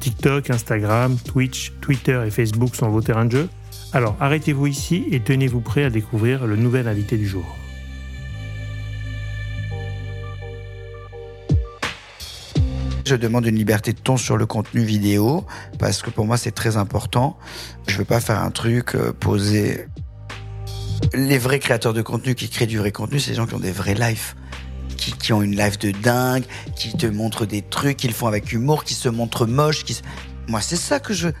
TikTok, Instagram, Twitch, Twitter et Facebook sont vos terrains de jeu Alors arrêtez-vous ici et tenez-vous prêt à découvrir le nouvel invité du jour. Je demande une liberté de ton sur le contenu vidéo parce que pour moi c'est très important. Je veux pas faire un truc euh, posé. Les vrais créateurs de contenu qui créent du vrai contenu, c'est les gens qui ont des vrais lives qui, ont une life de dingue, qui te montrent des trucs qu'ils font avec humour, qui se montrent moches. Qui... Moi, c'est ça que je veux.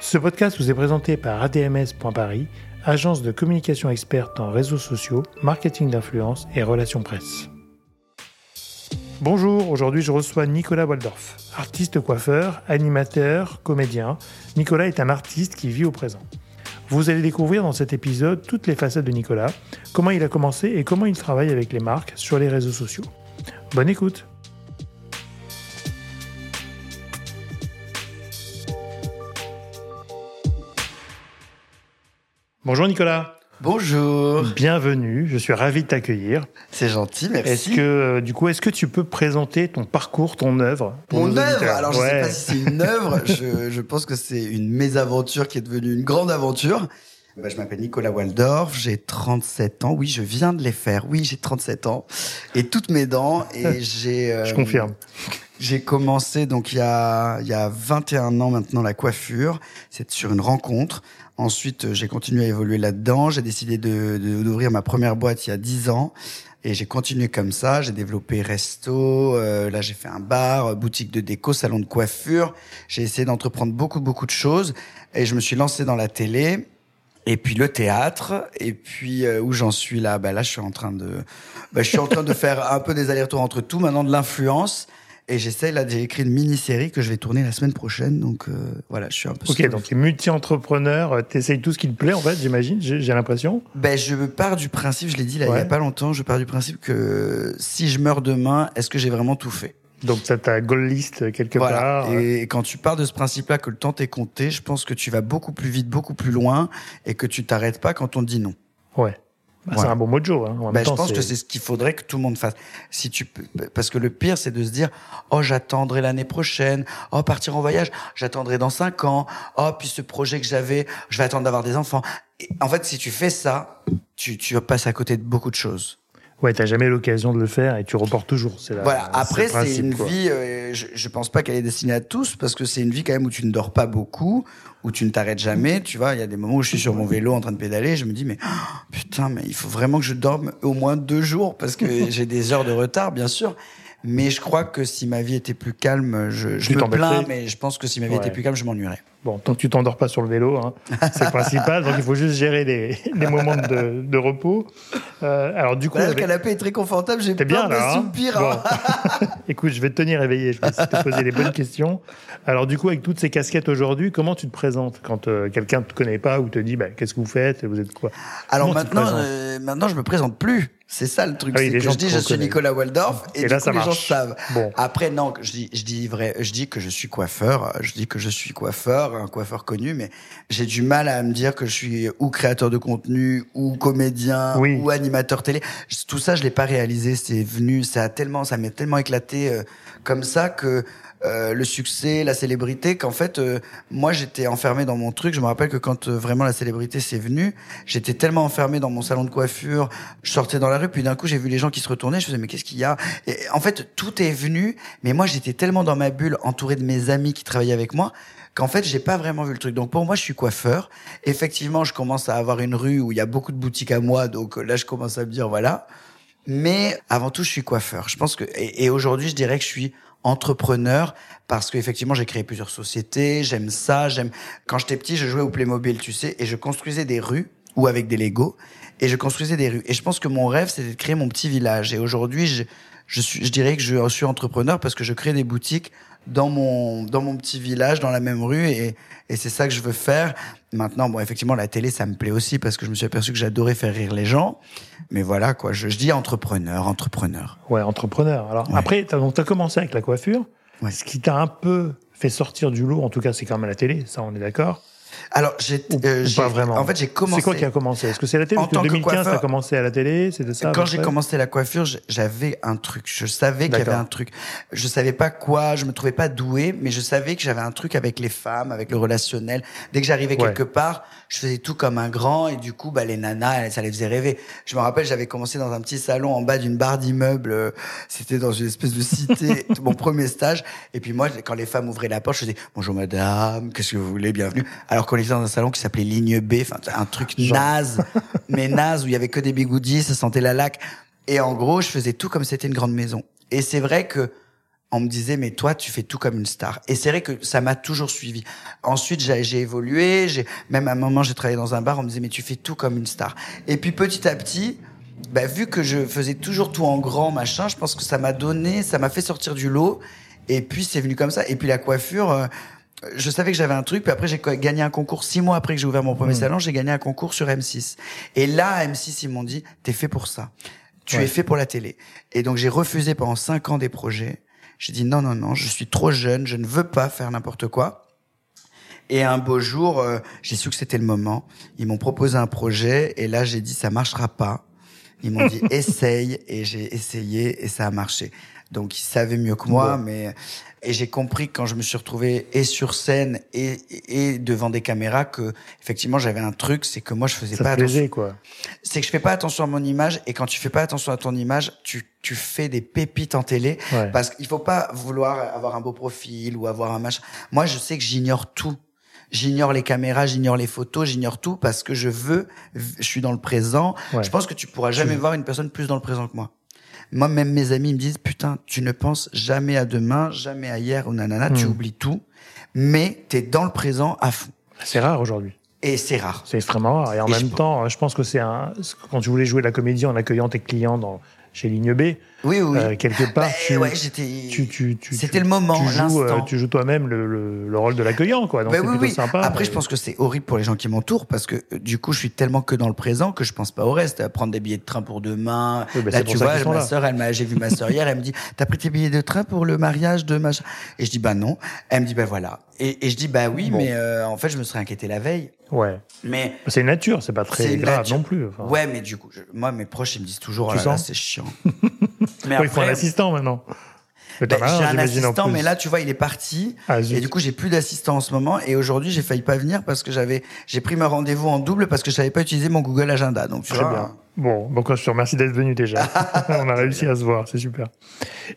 Ce podcast vous est présenté par ADMS.paris, agence de communication experte en réseaux sociaux, marketing d'influence et relations presse. Bonjour, aujourd'hui je reçois Nicolas Waldorf, artiste coiffeur, animateur, comédien. Nicolas est un artiste qui vit au présent. Vous allez découvrir dans cet épisode toutes les facettes de Nicolas, comment il a commencé et comment il travaille avec les marques sur les réseaux sociaux. Bonne écoute Bonjour Nicolas Bonjour. Bienvenue, je suis ravi de t'accueillir. C'est gentil, merci. Est-ce que, euh, du coup, est-ce que tu peux présenter ton parcours, ton œuvre Mon œuvre Alors, je ne sais pas si c'est une œuvre, je, je, pense que c'est une mésaventure qui est devenue une grande aventure. Bah, je m'appelle Nicolas Waldorf, j'ai 37 ans. Oui, je viens de les faire. Oui, j'ai 37 ans. Et toutes mes dents. Et j'ai... Euh, je confirme. J'ai commencé donc il y a il y a 21 ans maintenant la coiffure. C'est sur une rencontre Ensuite, euh, j'ai continué à évoluer là-dedans. J'ai décidé de, d'ouvrir ma première boîte il y a 10 ans. Et j'ai continué comme ça. J'ai développé resto. Euh, là, j'ai fait un bar, boutique de déco, salon de coiffure. J'ai essayé d'entreprendre beaucoup, beaucoup de choses. Et je me suis lancé dans la télé. Et puis le théâtre. Et puis euh, où j'en suis là, bah là, je suis en train de, bah, je suis en train de faire un peu des allers-retours entre tout. Maintenant de l'influence. Et j'essaie là, j'ai écrit une mini-série que je vais tourner la semaine prochaine. Donc euh, voilà, je suis un peu. Ok, donc tu es multi-entrepreneur, euh, tu essayes tout ce qui te plaît en fait, j'imagine, j'ai l'impression. Ben, je pars du principe, je l'ai dit là il y a pas longtemps, je pars du principe que si je meurs demain, est-ce que j'ai vraiment tout fait? Donc ça ta goal list quelque part. Et quand tu pars de ce principe-là que le temps t'est compté, je pense que tu vas beaucoup plus vite, beaucoup plus loin, et que tu t'arrêtes pas quand on te dit non. Ouais. Bah, C'est un bon mojo. Hein. Bah, je pense que c'est ce qu'il faudrait que tout le monde fasse. Si tu peux, parce que le pire, c'est de se dire, oh, j'attendrai l'année prochaine. Oh, partir en voyage, j'attendrai dans cinq ans. Oh, puis ce projet que j'avais, je vais attendre d'avoir des enfants. en fait, si tu fais ça, tu, tu passes à côté de beaucoup de choses. Ouais, t'as jamais l'occasion de le faire et tu reportes toujours. C'est voilà. Après, c'est une vie. Euh, je, je pense pas qu'elle est destinée à tous parce que c'est une vie quand même où tu ne dors pas beaucoup, où tu ne t'arrêtes jamais. Tu vois, il y a des moments où je suis sur mon vélo en train de pédaler, je me dis mais oh, putain, mais il faut vraiment que je dorme au moins deux jours parce que j'ai des heures de retard, bien sûr. Mais je crois que si ma vie était plus calme, je, je me plains, mais je pense que si ma vie était plus calme, je m'ennuierais. Bon, tant que tu t'endors pas sur le vélo, hein, c'est le principal. Donc il faut juste gérer les, les moments de, de repos. Euh, alors du coup, le canapé est très confortable. J'ai bien là. Hein pire. Hein. Écoute, je vais te tenir éveillé. Je vais te poser les bonnes questions. Alors du coup, avec toutes ces casquettes aujourd'hui, comment tu te présentes quand euh, quelqu'un ne te connaît pas ou te dit, bah, qu'est-ce que vous faites Vous êtes quoi Alors maintenant, euh, maintenant, je me présente plus. C'est ça le truc, ah c'est que je dis je suis Nicolas Waldorf et, du coup, les gens savent. Bon. Après non, je dis je dis vrai, je dis que je suis coiffeur, je dis que je suis coiffeur, un coiffeur connu, mais j'ai du mal à me dire que je suis ou créateur de contenu ou comédien ou animateur télé. Tout ça, je l'ai pas réalisé. C'est venu, ça a tellement, ça m'est tellement éclaté euh, comme ça que euh, le succès, la célébrité, qu'en fait, euh, moi, j'étais enfermé dans mon truc. Je me rappelle que quand euh, vraiment la célébrité s'est venue, j'étais tellement enfermé dans mon salon de coiffure. Je sortais dans la rue, puis d'un coup, j'ai vu les gens qui se retournaient. Je faisais, mais qu'est-ce qu'il y a? Et en fait, tout est venu. Mais moi, j'étais tellement dans ma bulle, entouré de mes amis qui travaillaient avec moi, qu'en fait, j'ai pas vraiment vu le truc. Donc pour moi, je suis coiffeur. Effectivement, je commence à avoir une rue où il y a beaucoup de boutiques à moi. Donc là, je commence à me dire, voilà. Mais avant tout, je suis coiffeur. Je pense que et aujourd'hui, je dirais que je suis entrepreneur parce qu'effectivement j'ai créé plusieurs sociétés, j'aime ça, j'aime quand j'étais petit, je jouais au Playmobil, tu sais, et je construisais des rues ou avec des Lego et je construisais des rues et je pense que mon rêve c'était de créer mon petit village et aujourd'hui je je suis, je dirais que je suis entrepreneur parce que je crée des boutiques dans mon dans mon petit village, dans la même rue, et, et c'est ça que je veux faire. Maintenant, bon, effectivement, la télé, ça me plaît aussi parce que je me suis aperçu que j'adorais faire rire les gens. Mais voilà, quoi, je, je dis entrepreneur, entrepreneur. Ouais, entrepreneur. Alors après, t'as donc as commencé avec la coiffure. Ouais. Ce qui t'a un peu fait sortir du lot, en tout cas, c'est quand même la télé, ça, on est d'accord. Alors, j'ai euh, pas vraiment. En fait, j'ai commencé. C'est quoi qui a commencé? Est-ce que c'est la télé? En Parce que 2015, ça a commencé à la télé, c'était ça Quand j'ai commencé la coiffure, j'avais un truc. Je savais qu'il y avait un truc. Je savais pas quoi. Je me trouvais pas doué, mais je savais que j'avais un truc avec les femmes, avec le relationnel. Dès que j'arrivais quelque part, je faisais tout comme un grand, et du coup, bah les nanas, ça les faisait rêver. Je me rappelle, j'avais commencé dans un petit salon en bas d'une barre d'immeuble. C'était dans une espèce de cité, mon premier stage. Et puis moi, quand les femmes ouvraient la porte, je faisais bonjour madame, qu'est-ce que vous voulez, bienvenue. Alors qu'on était dans un salon qui s'appelait Ligne B, enfin un truc naze, mais naze où il y avait que des bigoudis, ça sentait la laque. Et en gros, je faisais tout comme c'était une grande maison. Et c'est vrai que on me disait mais toi tu fais tout comme une star. Et c'est vrai que ça m'a toujours suivi. Ensuite j'ai évolué j'ai même à un moment j'ai travaillé dans un bar on me disait mais tu fais tout comme une star. Et puis petit à petit bah, vu que je faisais toujours tout en grand machin je pense que ça m'a donné ça m'a fait sortir du lot. Et puis c'est venu comme ça. Et puis la coiffure euh, je savais que j'avais un truc, puis après j'ai gagné un concours six mois après que j'ai ouvert mon premier mmh. salon, j'ai gagné un concours sur M6. Et là, M6 ils m'ont dit, t'es fait pour ça, tu es fait pour la télé. Et donc j'ai refusé pendant cinq ans des projets. J'ai dit non non non, je suis trop jeune, je ne veux pas faire n'importe quoi. Et un beau jour, euh, j'ai su que c'était le moment. Ils m'ont proposé un projet et là j'ai dit ça marchera pas. Ils m'ont dit essaye et j'ai essayé et ça a marché. Donc ils savaient mieux que moi, mais et j'ai compris quand je me suis retrouvé et sur scène et, et devant des caméras que effectivement j'avais un truc, c'est que moi je faisais ça pas attention. quoi. C'est que je fais pas attention à mon image et quand tu fais pas attention à ton image, tu tu fais des pépites en télé parce qu'il faut pas vouloir avoir un beau profil ou avoir un machin. Moi je sais que j'ignore tout. J'ignore les caméras, j'ignore les photos, j'ignore tout parce que je veux, je suis dans le présent. Je pense que tu pourras jamais voir une personne plus dans le présent que moi. Moi, même mes amis me disent, putain, tu ne penses jamais à demain, jamais à hier ou nanana, tu hmm. oublies tout, mais tu es dans le présent à fond. C'est rare aujourd'hui. Et c'est rare. C'est extrêmement rare. Et en même temps, je pense que c'est un, quand tu voulais jouer la comédie en accueillant tes clients dans, chez Ligne B. Oui, oui. Euh, quelque part, bah, tu, ouais, tu, tu, c'était le moment, tu joues, euh, tu joues toi-même le, le, le, rôle de l'accueillant, quoi. Donc bah, c'est oui, plutôt sympa. Après, je pense que c'est horrible pour les gens qui m'entourent parce que euh, du coup, je suis tellement que dans le présent que je pense pas au reste. À prendre des billets de train pour demain. Oui, bah, là, tu vois, ma sœur, elle m'a, j'ai vu ma sœur hier, elle me dit, t'as pris tes billets de train pour le mariage de machin? Et je dis, bah non. Elle me dit, bah voilà. Et, et je dis, bah oui, mais euh, en fait, je me serais inquiété la veille. Ouais. Mais c'est nature, c'est pas très grave non plus. Enfin. Ouais, mais du coup, moi, mes proches, ils me disent toujours, oh là, c'est chiant. mais après, il faut un assistant maintenant. Ben, j'ai un assistant, mais là, tu vois, il est parti. Ah, et du coup, j'ai plus d'assistant en ce moment. Et aujourd'hui, j'ai failli pas venir parce que j'avais, j'ai pris mon rendez-vous en double parce que je savais pas utiliser mon Google Agenda. Donc, tu Très vois. bien. Bon, donc je te remercie d'être venu déjà. On a réussi à se voir, c'est super.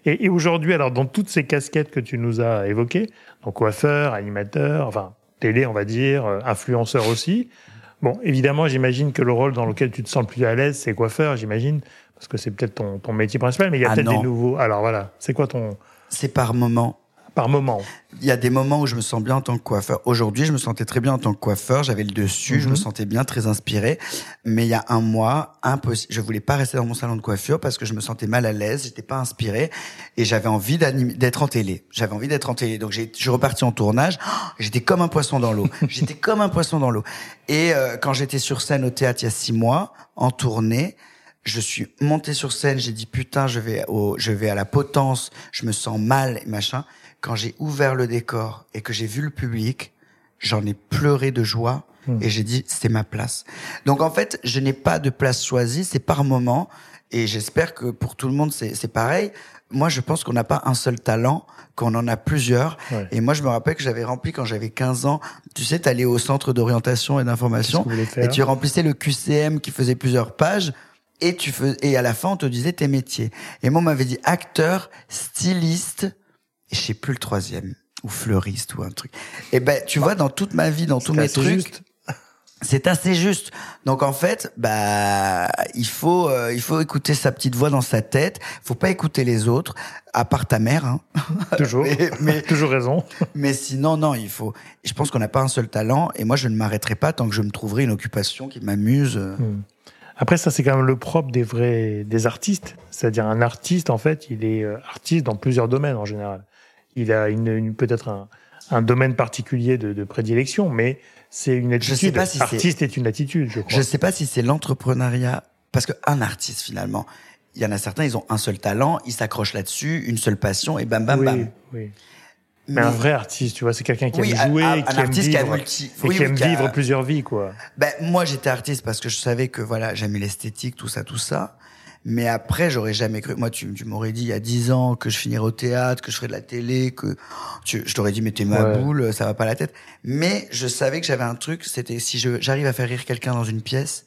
Et, et aujourd'hui, alors, dans toutes ces casquettes que tu nous as évoquées, donc coiffeur, animateur, enfin, télé, on va dire, euh, influenceur aussi. Bon, évidemment, j'imagine que le rôle dans lequel tu te sens le plus à l'aise, c'est coiffeur, j'imagine, parce que c'est peut-être ton, ton métier principal, mais il y a ah peut-être des nouveaux. Alors voilà, c'est quoi ton... C'est par moment par moment. Il y a des moments où je me sens bien en tant que coiffeur. Aujourd'hui, je me sentais très bien en tant que coiffeur. J'avais le dessus, je me mhm. sentais bien, très inspiré. Mais il y a un mois, impossible. Je voulais pas rester dans mon salon de coiffure parce que je me sentais mal à l'aise, j'étais pas inspiré et j'avais envie d'être en télé. J'avais envie d'être en télé. Donc j'ai, je suis reparti en tournage. j'étais comme un poisson dans l'eau. j'étais comme un poisson dans l'eau. Et euh, quand j'étais sur scène au théâtre il y a six mois, en tournée, je suis monté sur scène, j'ai dit putain, je vais au, je vais à la potence, je me sens mal machin quand j'ai ouvert le décor et que j'ai vu le public, j'en ai pleuré de joie hmm. et j'ai dit c'est ma place. Donc en fait, je n'ai pas de place choisie, c'est par moment et j'espère que pour tout le monde c'est pareil. Moi, je pense qu'on n'a pas un seul talent, qu'on en a plusieurs. Et moi, je me rappelle que j'avais rempli quand j'avais 15 ans. Tu sais, t'allais au centre d'orientation et d'information et tu remplissais le QCM qui faisait plusieurs pages et tu fais, et à la fin on te disait tes métiers. Et moi on m'avait dit acteur, styliste, et je sais plus le troisième ou fleuriste ou un truc. Et ben tu vois dans toute ma vie, dans tous mes trucs. C'est assez juste. Donc en fait, bah il faut euh, il faut écouter sa petite voix dans sa tête. Faut pas écouter les autres, à part ta mère. Hein. Toujours. mais, toujours raison. mais sinon non, il faut. Je pense qu'on n'a pas un seul talent et moi je ne m'arrêterai pas tant que je me trouverai une occupation qui m'amuse. Hmm. Après, ça, c'est quand même le propre des vrais, des artistes. C'est-à-dire, un artiste, en fait, il est euh, artiste dans plusieurs domaines en général. Il a une, peut-être un, un, domaine particulier de, de prédilection, mais c'est une attitude. Je sais pas si artiste est... une attitude, je crois. Je sais pas si c'est l'entrepreneuriat, parce qu'un artiste, finalement, il y en a certains, ils ont un seul talent, ils s'accrochent là-dessus, une seule passion, et bam, bam, bam. Oui. Mais, un vrai artiste, tu vois, c'est quelqu'un qui aime jouer, qui, aime vivre, qui, qui aime vivre plusieurs vies, quoi. Ben, moi, j'étais artiste parce que je savais que, voilà, j'aimais l'esthétique, tout ça, tout ça. Mais après, j'aurais jamais cru. Moi, tu, tu m'aurais dit il y a dix ans que je finirais au théâtre, que je ferais de la télé, que tu, je t'aurais dit mais t'es ma boule, ça va pas la tête. Mais je savais que j'avais un truc, c'était si j'arrive à faire rire quelqu'un dans une pièce,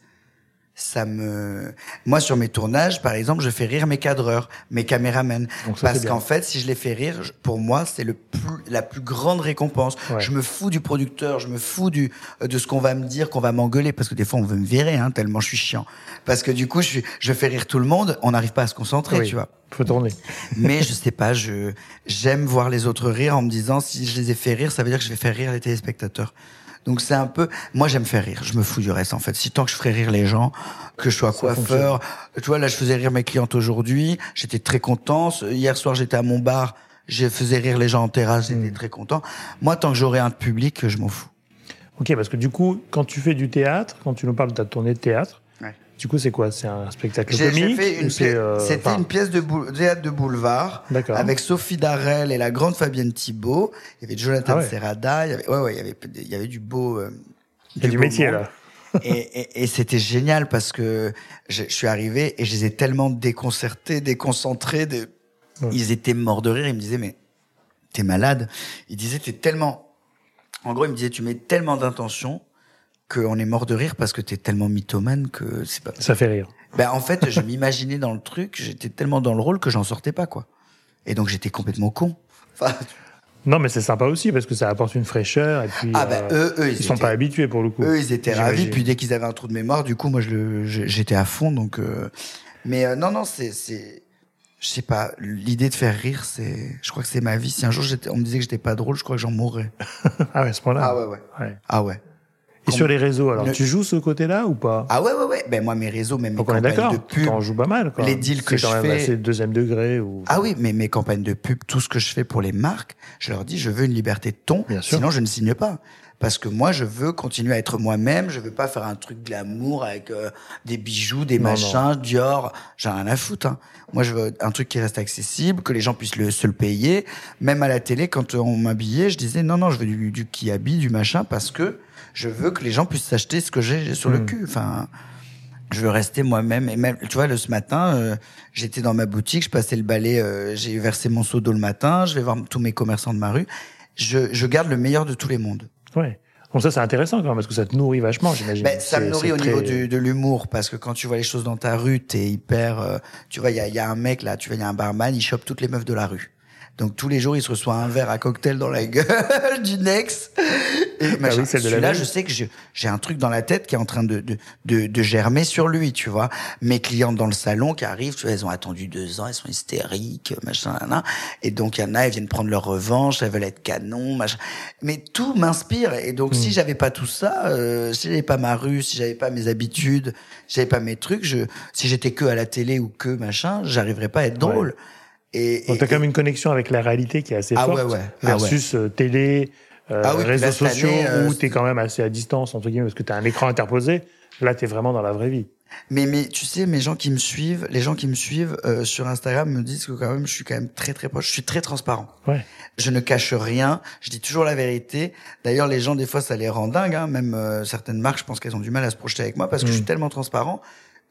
ça me moi sur mes tournages par exemple je fais rire mes cadreurs mes caméramens. Parce qu'en fait si je les fais rire pour moi c'est le plus la plus grande récompense. Je me fous du producteur je me fous du de ce qu'on va me dire qu'on va m'engueuler. Parce que des fois on veut me virer hein, tellement je suis chiant. Parce que du coup je je fais rire tout le monde on n'arrive pas à se concentrer tu vois. Faut tourner. Mais je sais pas je j'aime voir les autres rire en me disant si je les ai fait rire ça veut dire que je vais faire rire les téléspectateurs donc c'est un peu, moi j'aime faire rire, je me fous du reste en fait. Si tant que je ferais rire les gens, que je sois coiffeur, tu vois là je faisais rire mes clientes aujourd'hui, j'étais très content. Hier soir j'étais à mon bar, je faisais rire les gens en terrasse, j'étais hmm. très content. Moi tant que j'aurai un public, je m'en fous. Ok, parce que du coup, quand tu fais du théâtre, quand tu nous parles de ta tournée de théâtre, du coup, c'est quoi? C'est un spectacle comique euh, C'était une pièce de théâtre de boulevard avec Sophie Darel et la grande Fabienne Thibault. Il y avait Jonathan ah Serrada. Il y avait, ouais, ouais, il y avait, il y avait du beau. Euh, il y a du métier là. et, et, et c'était génial parce que je, je, suis arrivé et je les ai tellement déconcertés, déconcentrés. De... Ils étaient morts de rire. Ils me disaient mais t'es malade. Ils disaient t'es tellement. En gros, ils me disaient tu mets tellement d'intention qu'on est mort de rire parce que t'es tellement mythomane que c'est pas. Ça fait rire. Ben en fait, je m'imaginais dans le truc, j'étais tellement dans le rôle que j'en sortais pas quoi. Et donc j'étais complètement con. Enfin, non, mais c'est sympa aussi parce que ça apporte une fraîcheur et puis. Ah ben eux, eux, ils, sont pas habitués pour le coup. Eux, ils étaient ravis. Puis dès qu'ils avaient un trou de mémoire, du coup, moi, je j'étais à fond. Donc, euh... mais euh, non, non, c'est, c'est, je sais pas. L'idée de faire rire, c'est, je crois que c'est ma vie. Si un jour on me disait que j'étais pas drôle, je crois que j'en mourrais. ah ouais, à ce point-là. Ah ouais, ouais. ouais. Ah ouais. Et sur les réseaux, alors tu joues ce côté-là ou pas? Ah ouais, ouais, ouais. Ben moi, mes réseaux, même mes campagnes de? Pub. Tu en joues pas mal, quoi. Les deals que je quand même assez deuxième degré ou. Ah oui, mais mes campagnes de pub, tout ce que je fais pour les marques, je leur dis, je veux une liberté de ton. Bien sûr. Sinon, je ne signe pas. Parce que moi, je veux continuer à être moi-même. Je veux pas faire un truc glamour avec euh, des bijoux, des machins, Dior. J'ai rien à foutre. Hein. Moi, je veux un truc qui reste accessible, que les gens puissent le, se le payer. Même à la télé, quand on m'habillait, je disais non, non, je veux du, du qui habille, du machin, parce que je veux que les gens puissent s'acheter ce que j'ai sur le hmm. cul. Enfin, je veux rester moi-même. Et même, tu vois, le ce matin, euh, j'étais dans ma boutique, je passais le balai, euh, j'ai versé mon seau d'eau le matin, je vais voir tous mes commerçants de ma rue. Je, je garde le meilleur de tous les mondes. Ouais. Bon, ça, c'est intéressant quand même, parce que ça te nourrit vachement, j'imagine. Ben, ça me nourrit au niveau de l'humour, parce que quand tu vois les choses dans ta rue, t'es hyper... Euh, tu vois, il y a, y a un mec, là, tu vois, il y a un barman, il chope toutes les meufs de la rue. Donc tous les jours, il se reçoit un verre à cocktail dans la gueule du Nex. Et ah oui, celui-là, je sais que j'ai un truc dans la tête qui est en train de, de, de, de, germer sur lui, tu vois. Mes clientes dans le salon qui arrivent, tu vois, elles ont attendu deux ans, elles sont hystériques, machin, machin. Et donc il y en a, elles viennent prendre leur revanche, elles veulent être canon, machin. Mais tout m'inspire. Et donc si hmm. j'avais pas tout ça, euh, si j'avais pas ma rue, si j'avais pas mes habitudes, si j'avais pas mes trucs, je, si j'étais que à la télé ou que machin, j'arriverais pas à être drôle. Et, Donc, t'as quand même une connexion avec la réalité qui est assez ah forte. Ouais, ouais. Ah versus euh, télé, euh, ah réseaux sociaux, euh, où t'es quand même assez à distance, entre guillemets, parce que t'as un écran interposé. Là, t'es vraiment dans la vraie vie. Mais, mais tu sais, mes gens qui me suivent, les gens qui me suivent euh, sur Instagram me disent que quand même, je suis quand même très très proche. Je suis très transparent. Ouais. Je ne cache rien. Je dis toujours la vérité. D'ailleurs, les gens des fois, ça les rend dingues. Hein. Même certaines marques, je pense qu'elles ont du mal à se projeter avec moi parce que je suis mm. tellement transparent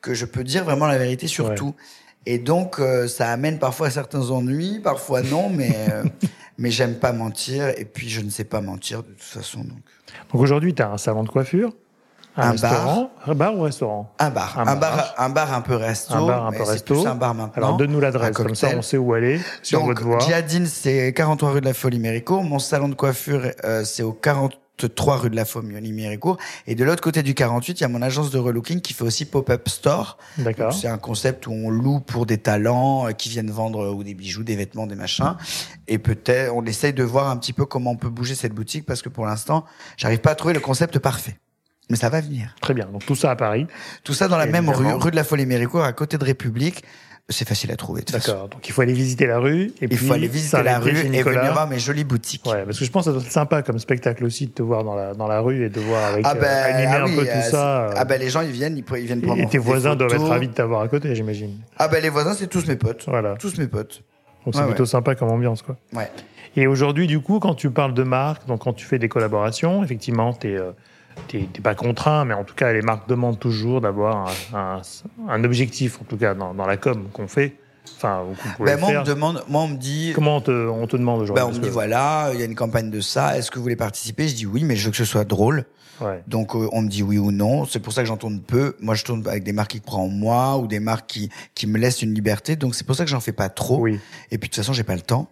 que je peux dire vraiment la vérité sur tout. Et donc, euh, ça amène parfois certains ennuis, parfois non, mais, euh, mais j'aime pas mentir. Et puis, je ne sais pas mentir de toute façon. Donc, donc aujourd'hui, tu as un salon de coiffure un, bar, un bar ou restaurant? Un bar, un, bar, un bar un peu resto. Un bar un peu resto. Plus un bar maintenant. Alors donne-nous l'adresse comme ça, on sait où aller si Donc, on veut te voir. C'est 43 rue de la Folie Mérico. Mon salon de coiffure, euh, c'est au 40 trois rue de la Fomioni Méricourt. Et de l'autre côté du 48, il y a mon agence de relooking qui fait aussi pop-up store. D'accord. C'est un concept où on loue pour des talents euh, qui viennent vendre euh, ou des bijoux, des vêtements, des machins. Et peut-être, on essaye de voir un petit peu comment on peut bouger cette boutique parce que pour l'instant, j'arrive pas à trouver le concept parfait. Mais ça va venir. Très bien. Donc tout ça à Paris. Tout ça dans la même rue, rue de la Folie-Méricourt, à côté de République. C'est facile à trouver. D'accord. Donc il faut aller visiter la rue. Et il faut aller visiter la rue et venir voir mes jolies boutiques. Ouais, parce que je pense que ça doit être sympa comme spectacle aussi de te voir dans la, dans la rue et de voir avec, ah ben, euh, animer ah un peu tout euh, ça. Ah ben les gens ils viennent, ils, viennent prendre. Et tes voisins doivent être ravis de t'avoir à côté, j'imagine. Ah ben les voisins c'est tous mes potes. Voilà. Tous mes potes. Donc c'est plutôt sympa comme ambiance quoi. Ouais. Et aujourd'hui du coup quand tu parles de marque, donc quand tu fais des collaborations, effectivement tu es t'es pas contraint, mais en tout cas, les marques demandent toujours d'avoir un, un, objectif, en tout cas dans, dans la com qu'on fait. Enfin, ben moi, on me demande, moi, on me dit. Comment on te, on te demande aujourd'hui ben, On me dit voilà, il y a une campagne de ça. Est-ce que vous voulez participer? Je dis oui, mais je veux que ce soit drôle. Ouais. Donc euh, on me dit oui ou non. C'est pour ça que j'en tourne peu. Moi, je tourne avec des marques qui croient en moi ou des marques qui qui me laissent une liberté. Donc c'est pour ça que j'en fais pas trop. Oui. Et puis de toute façon, j'ai pas le temps.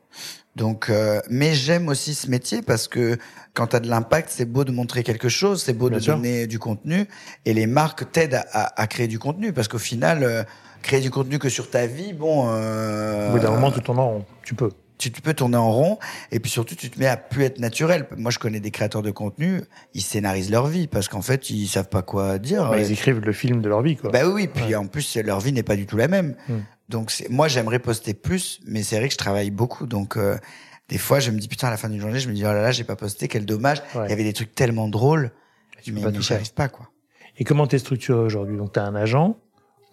Donc, euh, mais j'aime aussi ce métier parce que quand tu as de l'impact, c'est beau de montrer quelque chose, c'est beau de donner du contenu, et les marques t'aident à, à, créer du contenu parce qu'au final, euh, créer du contenu que sur ta vie, bon. Euh, Au bout d'un moment, tournes en rond. Tu peux. Tu, tu, peux tourner en rond et puis surtout tu te mets à plus être naturel. Moi je connais des créateurs de contenu, ils scénarisent leur vie parce qu'en fait ils savent pas quoi dire. ils écrivent le film de leur vie quoi. Bah oui, puis en plus leur vie n'est pas du tout la même. Hmm. Donc moi j'aimerais poster plus, mais c'est vrai que je travaille beaucoup donc euh, des fois, je me dis putain à la fin d'une journée, je me dis oh là là, j'ai pas posté, quel dommage. Il y avait des trucs tellement drôles, mais, mais j'y arrive pas quoi. Et comment t'es structuré aujourd'hui? Donc t'as un agent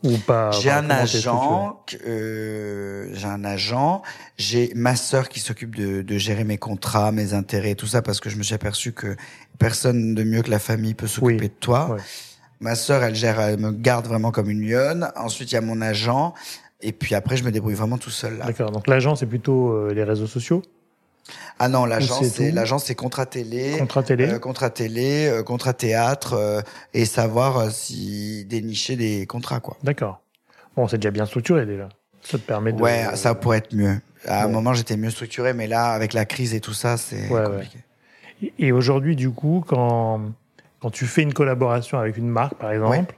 ou pas J'ai un agent, euh, j'ai un agent, j'ai ma sœur qui s'occupe de, de, gérer mes contrats, mes intérêts, tout ça parce que je me suis aperçu que personne de mieux que la famille peut s'occuper de toi. Ma sœur, elle gère, elle me garde vraiment comme une lionne. Ensuite, il y a mon agent. Et puis après, je me débrouille vraiment tout seul. D'accord. Donc l'agent, c'est plutôt euh, les réseaux sociaux? Ah non, l'agence c'est l'agence c'est contrat télé, contrat télé, euh, contrat télé, euh, contrat théâtre euh, et savoir si dénicher des contrats quoi. D'accord. Bon, c'est déjà bien structuré déjà. Ça te permet de. Ouais, ça pourrait être mieux. À un moment, j'étais mieux structuré, mais là, avec la crise et tout ça, c'est compliqué. Et aujourd'hui, du coup, quand quand tu fais une collaboration avec une marque, par exemple,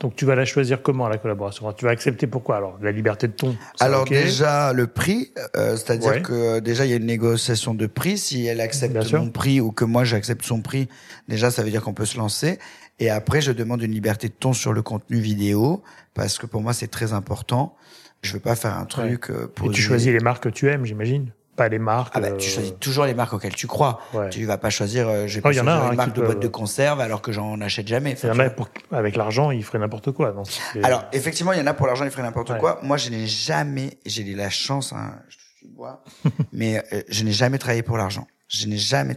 donc tu vas la choisir comment la collaboration? Tu vas accepter pourquoi? Alors la liberté de ton Alors déjà le prix, euh, c'est-à-dire que euh, déjà il y a une négociation de prix. Si elle accepte mon prix ou que moi j'accepte son prix, déjà ça veut dire qu'on peut se lancer. Et après je demande une liberté de ton sur le contenu vidéo parce que pour moi c'est très important. Je veux pas faire un truc. Ouais. Euh, Et tu choisis les marques que tu aimes, j'imagine pas les marques. Ah bah, tu choisis euh, toujours les marques auxquelles tu crois. Ouais. Tu vas pas choisir, euh, j'ai oh, pas oh, une marque de boîte de conserve alors que j'en achète jamais. Il y en a pour, avec l'argent, ils feraient n'importe quoi. Non alors, effectivement, il y en a pour l'argent, ils feraient n'importe quoi. Moi, je n'ai jamais, j'ai eu la chance, hein, je bois, mais euh, je n'ai jamais travaillé pour l'argent. Je n'ai jamais,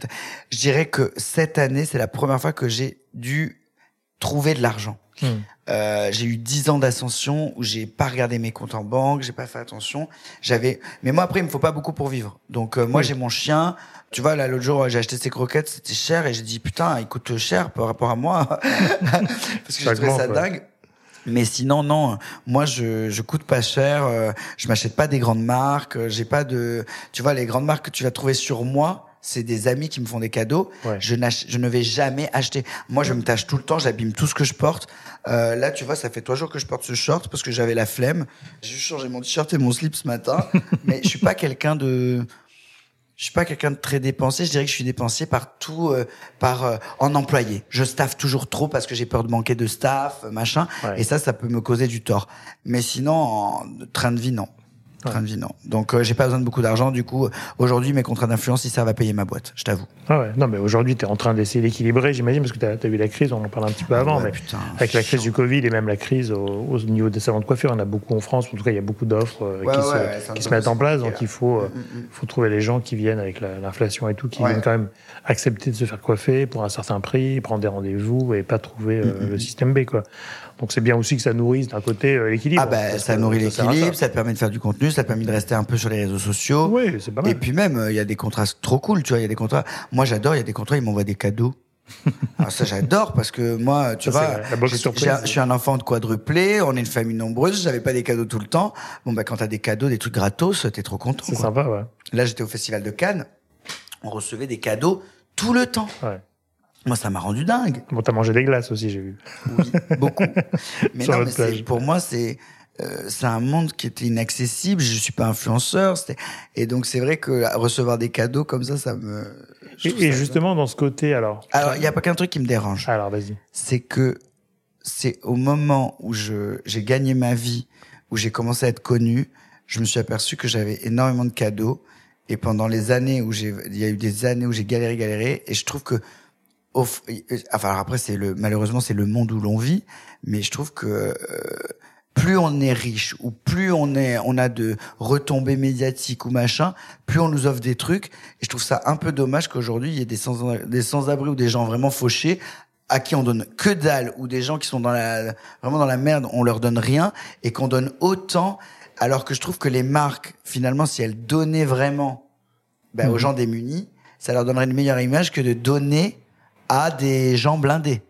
je dirais que cette année, c'est la première fois que j'ai dû trouver de l'argent. Hmm. Euh, j'ai eu dix ans d'ascension où j'ai pas regardé mes comptes en banque, j'ai pas fait attention. J'avais, mais moi après il me faut pas beaucoup pour vivre. Donc euh, moi j'ai mon chien. Tu vois là l'autre jour j'ai acheté ces croquettes, c'était cher et j'ai dit putain il coûte cher par rapport à moi parce que j'ai trouvé ça dingue. Mais sinon, non. Moi, je, je coûte pas cher. Euh, je m'achète pas des grandes marques. J'ai pas de, tu vois, les grandes marques que tu vas trouver sur moi c'est des amis qui me font des cadeaux. Je, je ne vais jamais acheter. Moi, je me tâche tout le temps, j'abîme tout ce que je porte. Euh, là, tu vois, ça fait trois jours que je porte ce short parce que j'avais la flemme. J'ai juste changé mon t-shirt et mon slip ce matin. mais je suis pas quelqu'un de... Je suis pas quelqu'un de très dépensier. Je dirais que je suis dépensier par tout, euh, par euh, en employé. Je staffe toujours trop parce que j'ai peur de manquer de staff, machin. Et ça, ça peut me causer du tort. Mais sinon, en train de vie, non. Train de vie, non. Donc, euh, j'ai pas besoin de beaucoup d'argent. Du coup, aujourd'hui, mes contrats d'influence, ils servent à payer ma boîte, je t'avoue. Ah ouais. Non, mais aujourd'hui, tu es en train d'essayer d'équilibrer, j'imagine, parce que tu as, vu la crise, on en parle un petit peu avant, mais avec la crise du Covid et même la crise au, niveau des salons de coiffure, on a beaucoup en France. En tout cas, il y a beaucoup d'offres euh, qui, se, qui se mettent en place. Donc, il faut, euh, mm, mm, mm. faut trouver les gens qui viennent avec l'inflation et tout, qui viennent quand même accepter de se faire coiffer pour un certain prix, prendre des rendez-vous et pas trouver le système B, quoi. Donc c'est bien aussi que ça nourrisse d'un côté euh, l'équilibre. Ah ben ça nourrit l'équilibre, ça. te permet de faire du contenu, ça te permet de rester un peu sur les réseaux sociaux. Oui, c'est pas mal. Et puis même euh, il y a des contrats trop cool, tu vois, il y a des contrats. Moi j'adore, il y a des contrats, ils m'envoient des cadeaux. Alors ça j'adore parce que moi tu vois je suis un enfant de quadruplé on est une famille nombreuse j'avais pas des cadeaux tout le temps bon bah quand t'as des cadeaux des trucs gratos t'es trop content c'est sympa ouais là j'étais au festival de Cannes on recevait des cadeaux tout le temps ouais. Moi, ça m'a rendu dingue. Bon, t'as mangé des glaces aussi, j'ai vu. Oui, beaucoup. mais non, mais pour moi, c'est euh, c'est un monde qui était inaccessible. Je suis pas influenceur, et donc c'est vrai que recevoir des cadeaux comme ça, ça me Et, justement, dans ce côté, alors. Alors, il n'y a pas qu'un truc qui me dérange. Alors, vas-y. C'est que c'est au moment où je j'ai gagné ma vie, où j'ai commencé à être connu, je me suis aperçu que j'avais énormément de cadeaux. Et pendant les années où j'ai, il y a eu des années où j'ai galéré, galéré, et je trouve que, enfin après c'est le, malheureusement c'est le monde où l'on vit, mais je trouve que euh, plus on est riche ou plus on est, on a de retombées médiatiques ou machin, plus on nous offre des trucs. Et je trouve ça un peu dommage qu'aujourd'hui il y ait des sans, des sans-abri ou des gens vraiment fauchés à qui on donne que dalle ou des gens qui sont dans la, vraiment dans la merde, on leur donne rien et qu'on donne autant alors que je trouve que les marques, finalement, si elles donnaient vraiment ben, aux mhm. gens démunis, ça leur donnerait une meilleure image que de donner à des gens blindés.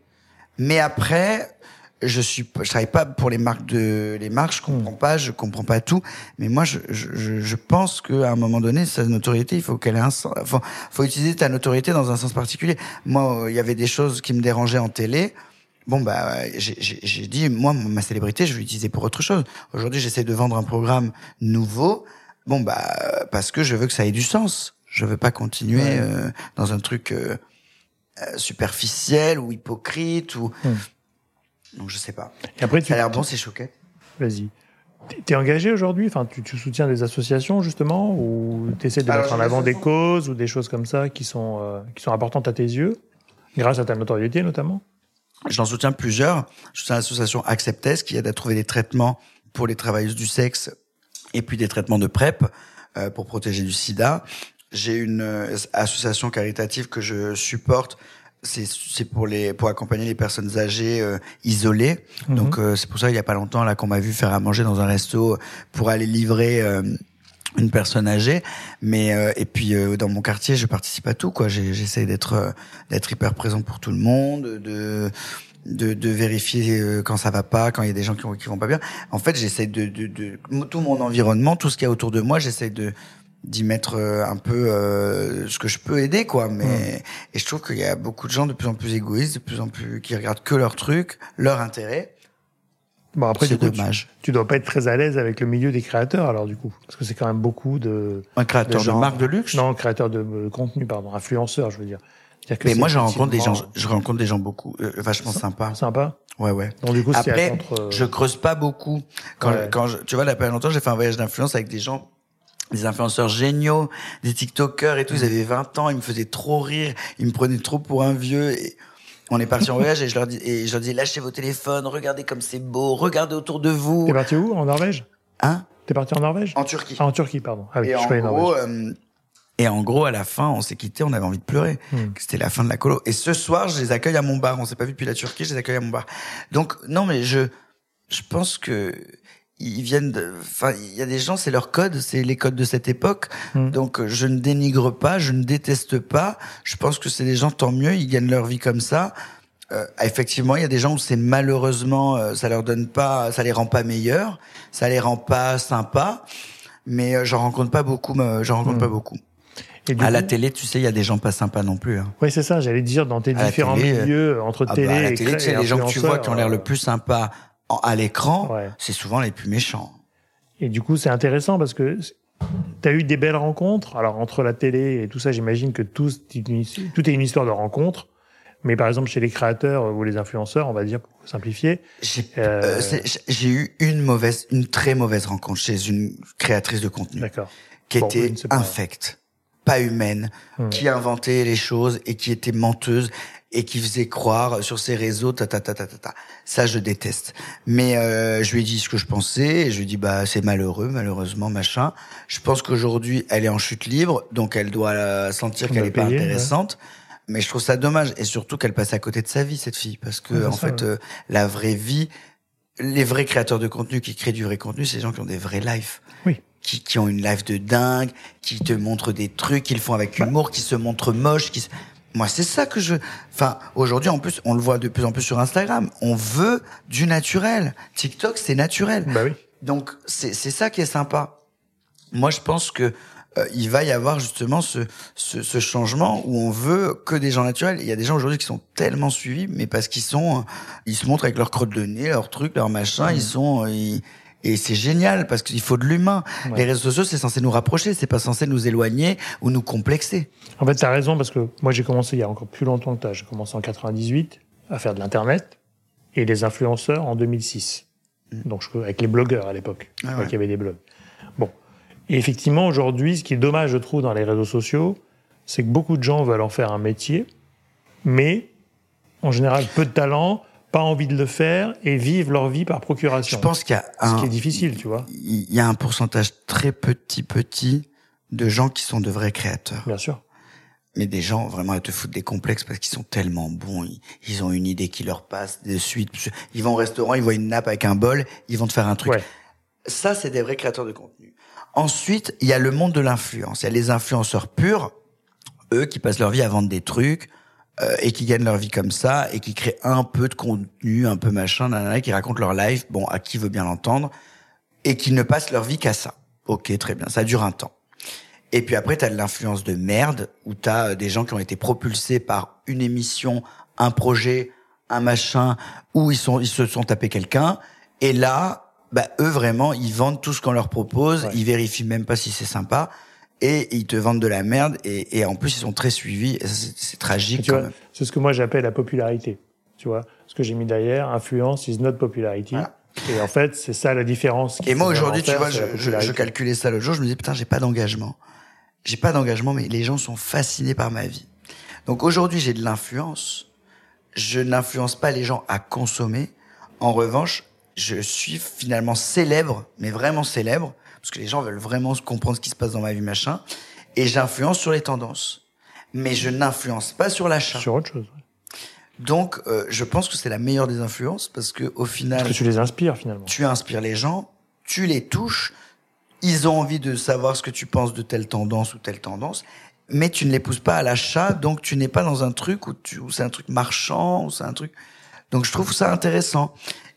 Mais après, je suis, je travaille pas pour les marques de, les marques, je comprends mhm. pas, je comprends pas tout. Mais moi, je, je, je pense qu'à un moment donné, sa notoriété, il faut qu'elle ait un sens. Faut, faut utiliser ta notoriété dans un sens particulier. Moi, il y avait des choses qui me dérangeaient en télé. Bon bah j'ai dit moi ma célébrité je vais l'utiliser pour autre chose. Aujourd'hui j'essaie de vendre un programme nouveau. Bon bah parce que je veux que ça ait du sens. Je veux pas continuer euh, dans un truc euh, euh, superficiel ou hypocrite ou hmm. donc je sais pas. Et après tu ça a l'air bon c'est choqué. Vas-y. T'es engagé aujourd'hui? Enfin, tu, tu, soutiens des associations justement, ou t'essaies de mettre en avant des causes ou des choses comme ça qui sont qui sont importantes à tes yeux, grâce à ta notoriété notamment? J'en soutiens plusieurs. Je soutiens l'association Acceptes qui aide à trouver des traitements pour les travailleuses du sexe et puis des traitements de PrEP euh, pour protéger du sida. J'ai une euh, association caritative que je supporte c'est pour les pour accompagner les personnes âgées euh, isolées. Mhm. Donc euh, c'est pour ça il y a pas longtemps là qu'on m'a vu faire à manger dans un resto pour aller livrer une personne âgée mais euh, et puis euh, dans mon quartier je participe à tout quoi. J'essaie d'être euh, d'être hyper présent pour tout le monde de de, de vérifier quand ça va pas quand il y a des gens qui, qui vont pas bien. En fait j'essaie de, de, de, tout mon environnement tout ce qu'il y a autour de moi j'essaie de d'y mettre un peu ce que je peux aider quoi. Mais mmh. et je trouve qu'il y a beaucoup de gens de plus en plus égoïstes de plus en plus qui regardent que leur truc leur intérêt Bon, après, c'est dommage. Tu, dois pas être très à l'aise avec le milieu des créateurs, alors, du coup. Parce que c'est quand même beaucoup de. Un créateur de, marque de luxe? Non, créateur de contenu, pardon. Influenceur, je veux dire. Mais moi, je rencontre des gens, je rencontre des gens beaucoup, euh, vachement sympas. Sympa? Ouais, ouais. Donc, du coup, Après, contre, je creuse pas beaucoup. Quand, quand je, tu vois, il y a pas longtemps, j'ai fait un voyage d'influence avec des gens des influenceurs géniaux, des TikTokers et tout, ils avaient 20 ans, ils me faisaient trop rire, ils me prenaient trop pour un vieux et on est parti en voyage et je leur dis, et je leur dis, lâchez vos téléphones, regardez comme c'est beau, regardez autour de vous. T'es parti où En Norvège? Hein? T'es parti en Norvège? En Turquie. Ah, en Turquie, pardon. Ah oui, et je en gros, euh, et en gros, à la fin, on s'est quitté, on avait envie de pleurer. Hmm. C'était la fin de la colo. Et ce soir, je les accueille à mon bar. On s'est pas vu depuis la Turquie, je les accueille à mon bar. Donc, non, mais je, je pense que ils viennent enfin il y a des gens c'est leur code c'est les codes de cette époque hmm. donc je ne dénigre pas je ne déteste pas je pense que c'est des gens tant mieux ils gagnent leur vie comme ça euh, effectivement, il y a des gens où c'est malheureusement, euh, ça leur donne pas, ça les rend pas meilleurs, ça les rend pas sympas. Mais euh, j'en rencontre pas beaucoup. J'en rencontre hmm. pas beaucoup. À la télé, tu sais, il y a des gens pas sympas non plus. Hein. Oui, c'est ça. J'allais dire dans tes différents milieux entre ah télé bah, à la télé, et les gens que tu vois qui ont l'air le plus sympas à l'écran, c'est souvent les plus méchants. Et du coup, c'est intéressant parce que tu as eu des belles rencontres. Alors entre la télé et tout ça, j'imagine que tout, tout est une histoire de rencontres. Mais par exemple, chez les créateurs ou les influenceurs, on va dire pour simplifier. Euh, euh, j'ai eu une mauvaise, une très mauvaise rencontre chez une créatrice de contenu. Qui était infecte, pas humaine, hmm. qui inventait les choses et qui était menteuse et qui faisait croire sur ses réseaux ta ta ta ta ta. Ça je déteste. Mais euh, je lui ai dit ce que je pensais et je lui ai dit bah c'est malheureux malheureusement machin. Je pense qu'aujourd'hui elle est en chute libre donc elle doit sentir qu'elle est pas intéressante. Mais je trouve ça dommage et surtout qu'elle passe à côté de sa vie cette fille parce que en fait euh, la vraie vie, les vrais créateurs de contenu qui créent du vrai contenu, c'est les gens qui ont des vrais lives. Oui. Qui, qui ont une life de dingue, qui te montrent des trucs qu'ils font avec bah. humour, qui se montrent moches, qui moi c'est ça que je enfin aujourd'hui en plus on le voit de plus en plus sur Instagram, on veut du naturel. TikTok c'est naturel. Bah oui. Donc c'est c'est ça qui est sympa. Moi je pense que euh, il va y avoir justement ce, ce, ce, changement où on veut que des gens naturels. Il y a des gens aujourd'hui qui sont tellement suivis, mais parce qu'ils sont, ils se montrent avec leur crotte de nez, leur truc, leur machin, ils mmh. sont, ils, Et c'est génial parce qu'il faut de l'humain. Les réseaux sociaux, c'est censé nous rapprocher, c'est pas censé nous éloigner ou nous complexer. En fait, tu as raison parce que moi j'ai commencé il y a encore plus longtemps que toi. J'ai commencé en 98 à faire de l'internet et des influenceurs en 2006. Mm. Donc avec les blogueurs à l'époque, ah ouais. il y avait des blogs. Bon, et effectivement aujourd'hui, ce qui est dommage je trouve dans les réseaux sociaux, c'est que beaucoup de gens veulent en faire un métier, mais en général peu de talent pas envie de le faire et vivent leur vie par procuration. Je pense qu'il y a un, ce qui est difficile, tu vois. Il y a un pourcentage très petit, petit de gens qui sont de vrais créateurs. Bien sûr. Mais des gens vraiment à te foutre des complexes parce qu'ils sont tellement bons, ils, ont une idée qui leur passe de suite. Ils vont au restaurant, ils voient une nappe avec un bol, ils vont te faire un truc. Ça, c'est des vrais créateurs de contenu. Ensuite, il y a le monde de l'influence. Il y a les influenceurs purs, eux qui passent leur vie à vendre des trucs, euh, et qui gagnent leur vie comme ça et qui créent un peu de contenu, un peu machin, nanana, qui racontent leur life, bon, à qui veut bien l'entendre, et qui ne passent leur vie qu'à ça. Ok, très bien, ça dure un temps. Et puis après, t'as de l'influence de merde, où t'as euh, des gens qui ont été propulsés par une émission, un projet, un machin, où ils sont, ils se sont tapés quelqu'un, et là, bah, eux vraiment, ils vendent tout ce qu'on leur propose, ils vérifient même pas si c'est sympa, et ils te vendent de la merde et, et en plus ils sont très suivis. C'est tragique. C'est ce que moi j'appelle la popularité. Tu vois, ce que j'ai mis derrière, influence is not popularity. Et en fait, c'est ça la différence. Et moi aujourd'hui, tu vois, je, je, calculais ça le jour, je me disais putain, j'ai pas d'engagement. J'ai pas d'engagement, mais les gens sont fascinés par ma vie. Donc aujourd'hui, j'ai de l'influence. Je n'influence pas les gens à consommer. En revanche, je suis finalement célèbre, mais vraiment célèbre, parce que les gens veulent vraiment comprendre ce qui se passe dans ma vie, machin. Et j'influence sur les tendances. Mais je n'influence pas sur l'achat. Sur autre chose. Donc, euh, je pense que c'est la meilleure des influences parce que au final, parce que tu les inspires finalement. Tu inspires les gens, tu les touches, ils ont envie de savoir ce que tu penses de telle tendance ou telle tendance, mais tu ne les pousses pas à l'achat, donc tu n'es pas dans un truc où, tu, où c'est un truc marchand, ou c'est un truc. Donc je trouve ça intéressant.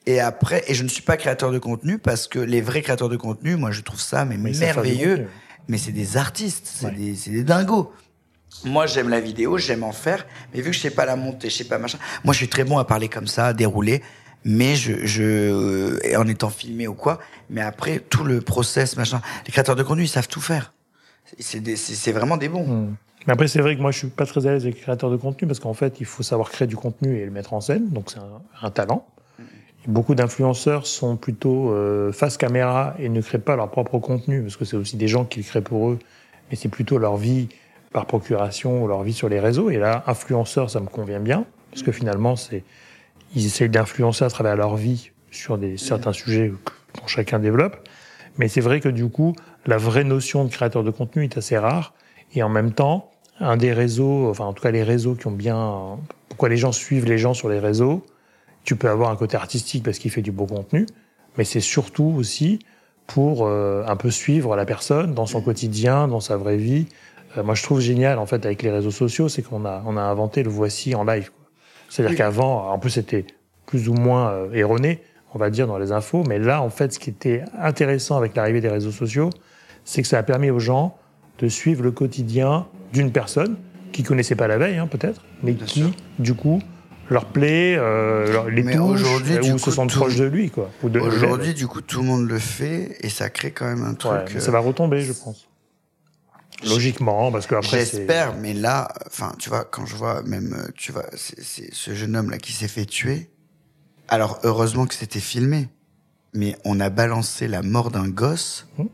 Et après, et je ne suis pas créateur de contenu parce que les vrais créateurs de contenu, moi, je trouve ça mais, merveilleux. Mais c'est des artistes, c'est des, c'est des dingos. Moi, j'aime la vidéo, j'aime en faire, mais vu que je sais pas la monter, je sais pas machin. Moi, je suis très bon à parler comme ça, à dérouler, mais je, je, euh, en étant filmé ou quoi. Mais après, tout le process, machin. Les créateurs de contenu, ils savent tout faire. C'est, c'est, vraiment des bons. Hmm. Mais après, c'est vrai que moi, je suis pas très à l'aise avec les créateurs de contenu parce qu'en fait, il faut savoir créer du contenu et le mettre en scène. Donc, c'est un talent. Beaucoup d'influenceurs sont plutôt euh, face caméra et ne créent pas leur propre contenu, parce que c'est aussi des gens qui le créent pour eux, mais c'est plutôt leur vie par procuration ou leur vie sur les réseaux. Et là, influenceur, ça me convient bien, parce que finalement, c'est ils essayent d'influencer à travers leur vie sur des, certains sujets dont chacun développe. Mais c'est vrai que du coup, la vraie notion de créateur de contenu est assez rare. Et en même temps, un des réseaux, enfin en tout cas les réseaux qui ont bien... Pourquoi les gens suivent les gens sur les réseaux tu peux avoir un côté artistique parce qu'il fait du beau contenu, mais c'est surtout aussi pour euh, un peu suivre la personne dans son quotidien, dans sa vraie vie. Euh, moi, je trouve génial en fait avec les réseaux sociaux, c'est qu'on a on a inventé le voici en live. C'est-à-dire qu'avant, en plus, c'était plus ou moins euh, erroné, on va dire dans les infos, mais là, en fait, ce qui était intéressant avec l'arrivée des réseaux sociaux, c'est que ça a permis aux gens de suivre le quotidien d'une personne qui connaissait pas la veille, hein, peut-être, mais qui, du coup, leur plaît, euh, les touches, aujourd'hui, ou se sentent proches de lui, quoi. Aujourd'hui, du coup, tout le monde le fait et ça crée quand même un truc. ça va retomber, je pense. Logiquement, parce que après. J'espère, mais là, enfin, tu vois, quand je vois même, euh, tu vois, c'est ce jeune homme là qui s'est fait tuer. Alors heureusement que c'était filmé, mais on a balancé la mort d'un gosse mmh.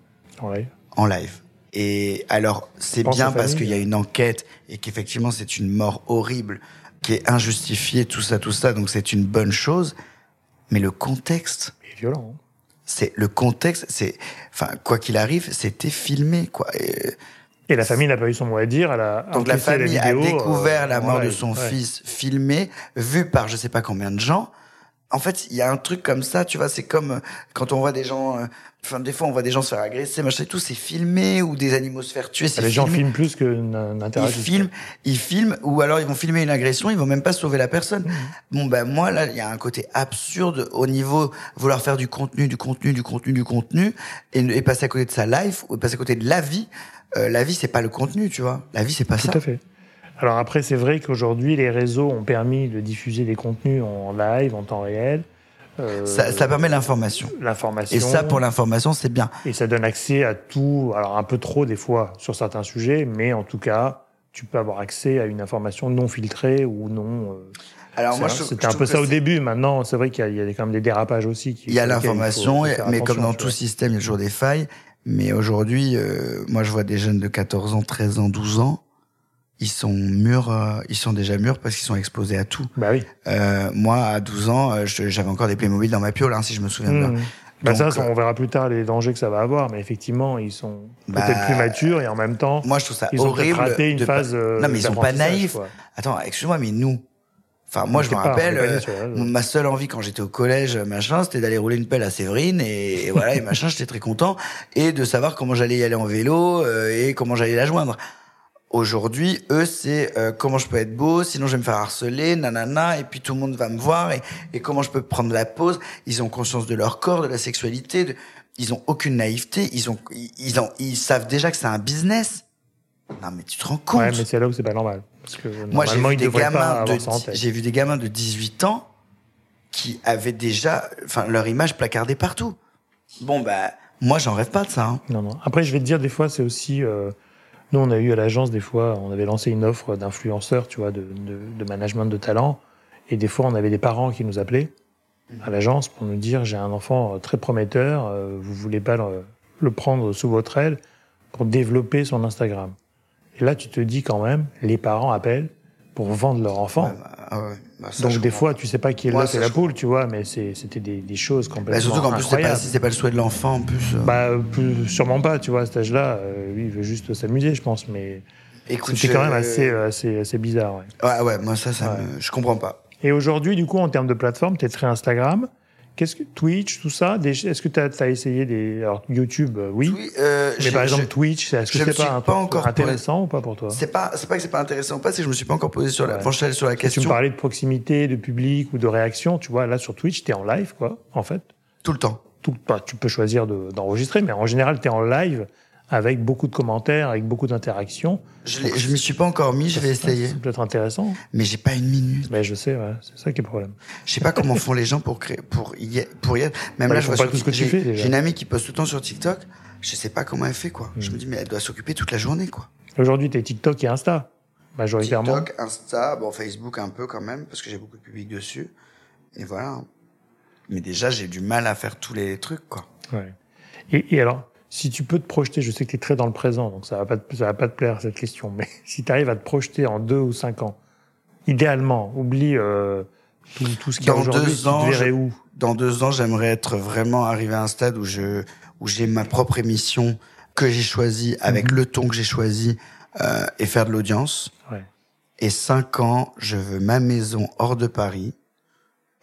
en live. En live. Et alors, c'est bien parce qu'il y a une enquête et qu'effectivement c'est une mort horrible qui est injustifié, tout ça, tout ça, donc c'est une bonne chose. Mais le contexte. est violent. Hein. C'est le contexte, c'est, enfin, quoi qu'il arrive, c'était filmé, quoi. Et, la famille n'a pas eu son mot à dire. Elle a donc la famille a découvert la euh, mort de son fils filmé, vu par je sais pas combien de gens. En fait, il y a un truc comme ça, tu vois, c'est comme euh, quand on voit des gens, euh, enfin des fois on voit des gens se faire agresser, machin et tout, c'est filmé ou des animaux se faire tuer, c'est Les gens filment plus qu'une interaction. Ils filment, ils filment, ou alors ils vont filmer une agression, ils vont même pas sauver la personne. Mmh. Bon ben moi là, il y a un côté absurde au niveau vouloir faire du contenu, du contenu, du contenu, du contenu, et, passer à côté de sa life, ou passer à côté de la vie. Euh, la vie c'est pas le contenu, tu vois. La vie c'est pas ça. Tout à fait. Alors après, c'est vrai qu'aujourd'hui, les réseaux ont permis de diffuser des contenus en live, en temps réel. ça, ça, permet l'information. L'information. Et ça, pour l'information, c'est bien. Et ça donne accès à tout, alors un peu trop des fois sur certains sujets, mais en tout cas, tu peux avoir accès à une information non filtrée ou non. Euh, alors moi, c'était un peu ça au début. Maintenant, c'est vrai qu'il y, a quand même des dérapages aussi. il y a l'information, mais comme dans tout système, il y a toujours des failles. Mais aujourd'hui, euh, moi, je vois des jeunes de 14 ans, 13 ans, 12 ans ils sont mûrs, euh, ils sont déjà mûrs parce qu'ils sont exposés à tout. Bah oui. Euh, moi, à 12 ans, euh, j'avais encore des Playmobil dans ma piole, hein, si je me souviens bien. Mmh. Bah ça, on verra plus tard les dangers que ça va avoir, mais effectivement, ils sont peut-être bah, plus matures et en même temps, moi je trouve ça ils horrible. Ont raté une phase. non, mais ils sont pas naïfs. Attends, excuse-moi, mais nous, Enfin, moi, je me rappelle, ma seule envie quand j'étais au collège, machin, c'était d'aller rouler une pelle à Séverine et, voilà, et machin, j'étais très content et de savoir comment j'allais y aller en vélo et comment j'allais la joindre. Aujourd'hui, eux, c'est euh, comment je peux être beau, sinon je vais me faire harceler, nanana, et puis tout le monde va me voir, et, et comment je peux prendre la pause? Ils ont conscience de leur corps, de la sexualité, de... ils ont aucune naïveté, ils ont, ils ont, ils savent déjà que c'est un business. Non, mais tu te rends compte? Ouais, mais c'est là où c'est pas normal. Parce que Moi, j'ai vu des gamins de, j'ai vu des gamins de 18 ans qui avaient déjà, enfin, leur image placardée partout. Bon, bah, moi, j'en rêve pas de ça. Hein. Non, non. Après, je vais te dire, des fois, c'est aussi, euh, nous, on a eu à l'agence, des fois, on avait lancé une offre d'influenceurs, tu vois, de, de, management de talent. Et des fois, on avait des parents qui nous appelaient à l'agence pour nous dire j'ai un enfant très prometteur, euh, vous voulez pas le, prendre sous votre aile pour développer son Instagram. Et là, tu te dis quand même, les parents appellent pour vendre leur enfant. Ah bah, Donc des fois, tu sais pas qui est là, c'est la poule, tu vois, mais c'était des, des, choses complètement bah, Surtout qu'en plus, pas, si c'est pas le souhait de l'enfant, en plus. Euh. Bah, sûrement pas, tu vois, à cet âge-là, euh, lui, il veut juste s'amuser, je pense, mais c'était quand même assez, assez, assez bizarre. Ouais, ouais, ouais moi ça, ça je comprends pas. Et aujourd'hui, du coup, en termes de plateforme, tu es très Instagram. Qu'est-ce que Twitch, tout ça Est-ce que tu as, essayé des alors YouTube euh, Oui. euh, mais par exemple Twitch, est-ce que c'est pas, un, pas encore intéressant ou pas pour toi? C'est pas c'est pas que c'est pas intéressant ou pas, c'est que je me suis pas encore posé sur la ouais. sur la question. Tu me parlais de proximité, de public ou de réaction, tu vois là sur Twitch, tu es en live quoi, en fait. Tout le temps. Tout, bah, tu peux choisir d'enregistrer, mais en général tu es en live avec beaucoup de commentaires, avec beaucoup d'interactions. Je ne m'y suis pas encore mis, je vais essayer. C'est peut-être intéressant. Mais j'ai pas une minute. Mais je sais, ouais, c'est ça qui est le problème. Je sais pas comment font les gens pour créer, pour y, pour y être. Même là, je vois tout ce que tu fais. J'ai une amie qui poste tout le temps sur TikTok. Je sais pas comment elle fait, quoi. Je hmm. me dis, mais elle doit s'occuper toute la journée, quoi. Aujourd'hui, t'es TikTok et Insta, majoritairement. TikTok, Insta, bon, Facebook un peu quand même, parce que j'ai beaucoup de public dessus. Et voilà. Mais déjà, j'ai du mal à faire tous les trucs, quoi. Ouais. Et, et alors, si tu peux te projeter, je sais que tu es très dans le présent, donc ça va pas te, ça va pas te plaire cette question, mais si tu arrives à te projeter en deux ou cinq ans, idéalement, oublie euh, tout, tout, ce qui est aujourd'hui, tu te verrais où? Dans deux ans, j'aimerais être vraiment arrivé à un stade où je où j'ai ma propre émission que j'ai choisie avec mhm. le ton que j'ai choisi euh, et faire de l'audience. Ouais. Et cinq ans, je veux ma maison hors de Paris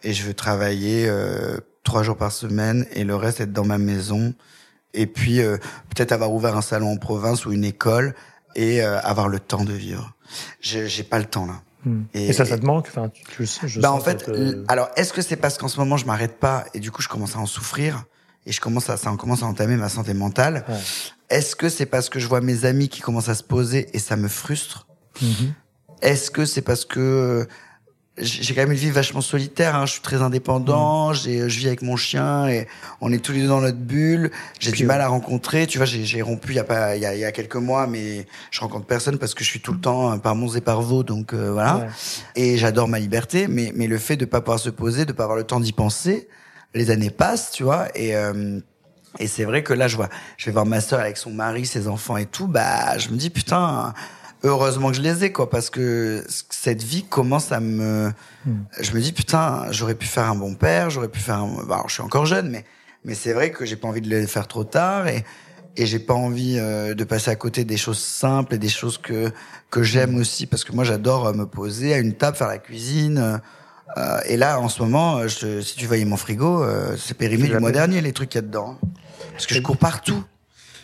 et je veux travailler euh, trois jours par semaine et le reste être dans ma maison et puis euh, peut-être avoir ouvert un salon en province ou une école et euh, avoir le temps de vivre. J'ai pas le temps là. Hmm. Et, ça, ça te manque? Enfin, je bah en fait, alors est-ce que c'est parce qu'en ce moment je m'arrête pas et du coup je commence à en souffrir et je commence à ça en commence à entamer ma santé mentale. Est-ce que c'est parce que je vois mes amis qui commencent à se poser et ça me frustre? Mm-hmm. Est-ce que c'est parce que j'ai quand même une vie vachement solitaire. Hein. Je suis très indépendant. Mm. J'ai, je vis avec mon chien et on est tous les deux dans notre bulle. J'ai du mal à rencontrer. Tu vois, j'ai, rompu il y a pas, il y a, y a, quelques mois, mais je rencontre personne parce que je suis tout le temps euh, par Mons et par Vaux, donc euh, voilà. Et j'adore ma liberté, mais mais le fait de pas pouvoir se poser, de pas avoir le temps d'y penser, les années passent, tu vois, et euh, et c'est vrai que là, je vois, je vais voir ma sœur avec son mari, ses enfants et tout. Bah, je me dis putain heureusement que je les ai quoi parce que cette vie commence à me hmm. je me dis putain j'aurais pu faire un bon père j'aurais pu faire un... Bah, alors, je suis encore jeune mais mais c'est vrai que j'ai pas envie de le faire trop tard et et j'ai pas envie euh, de passer à côté des choses simples et des choses que que j'aime aussi parce que moi j'adore euh, me poser à une table faire la cuisine euh, et là en ce moment je, si tu voyais mon frigo c'est périmé du mois dernier les trucs qu'il y a dedans parce que je cours partout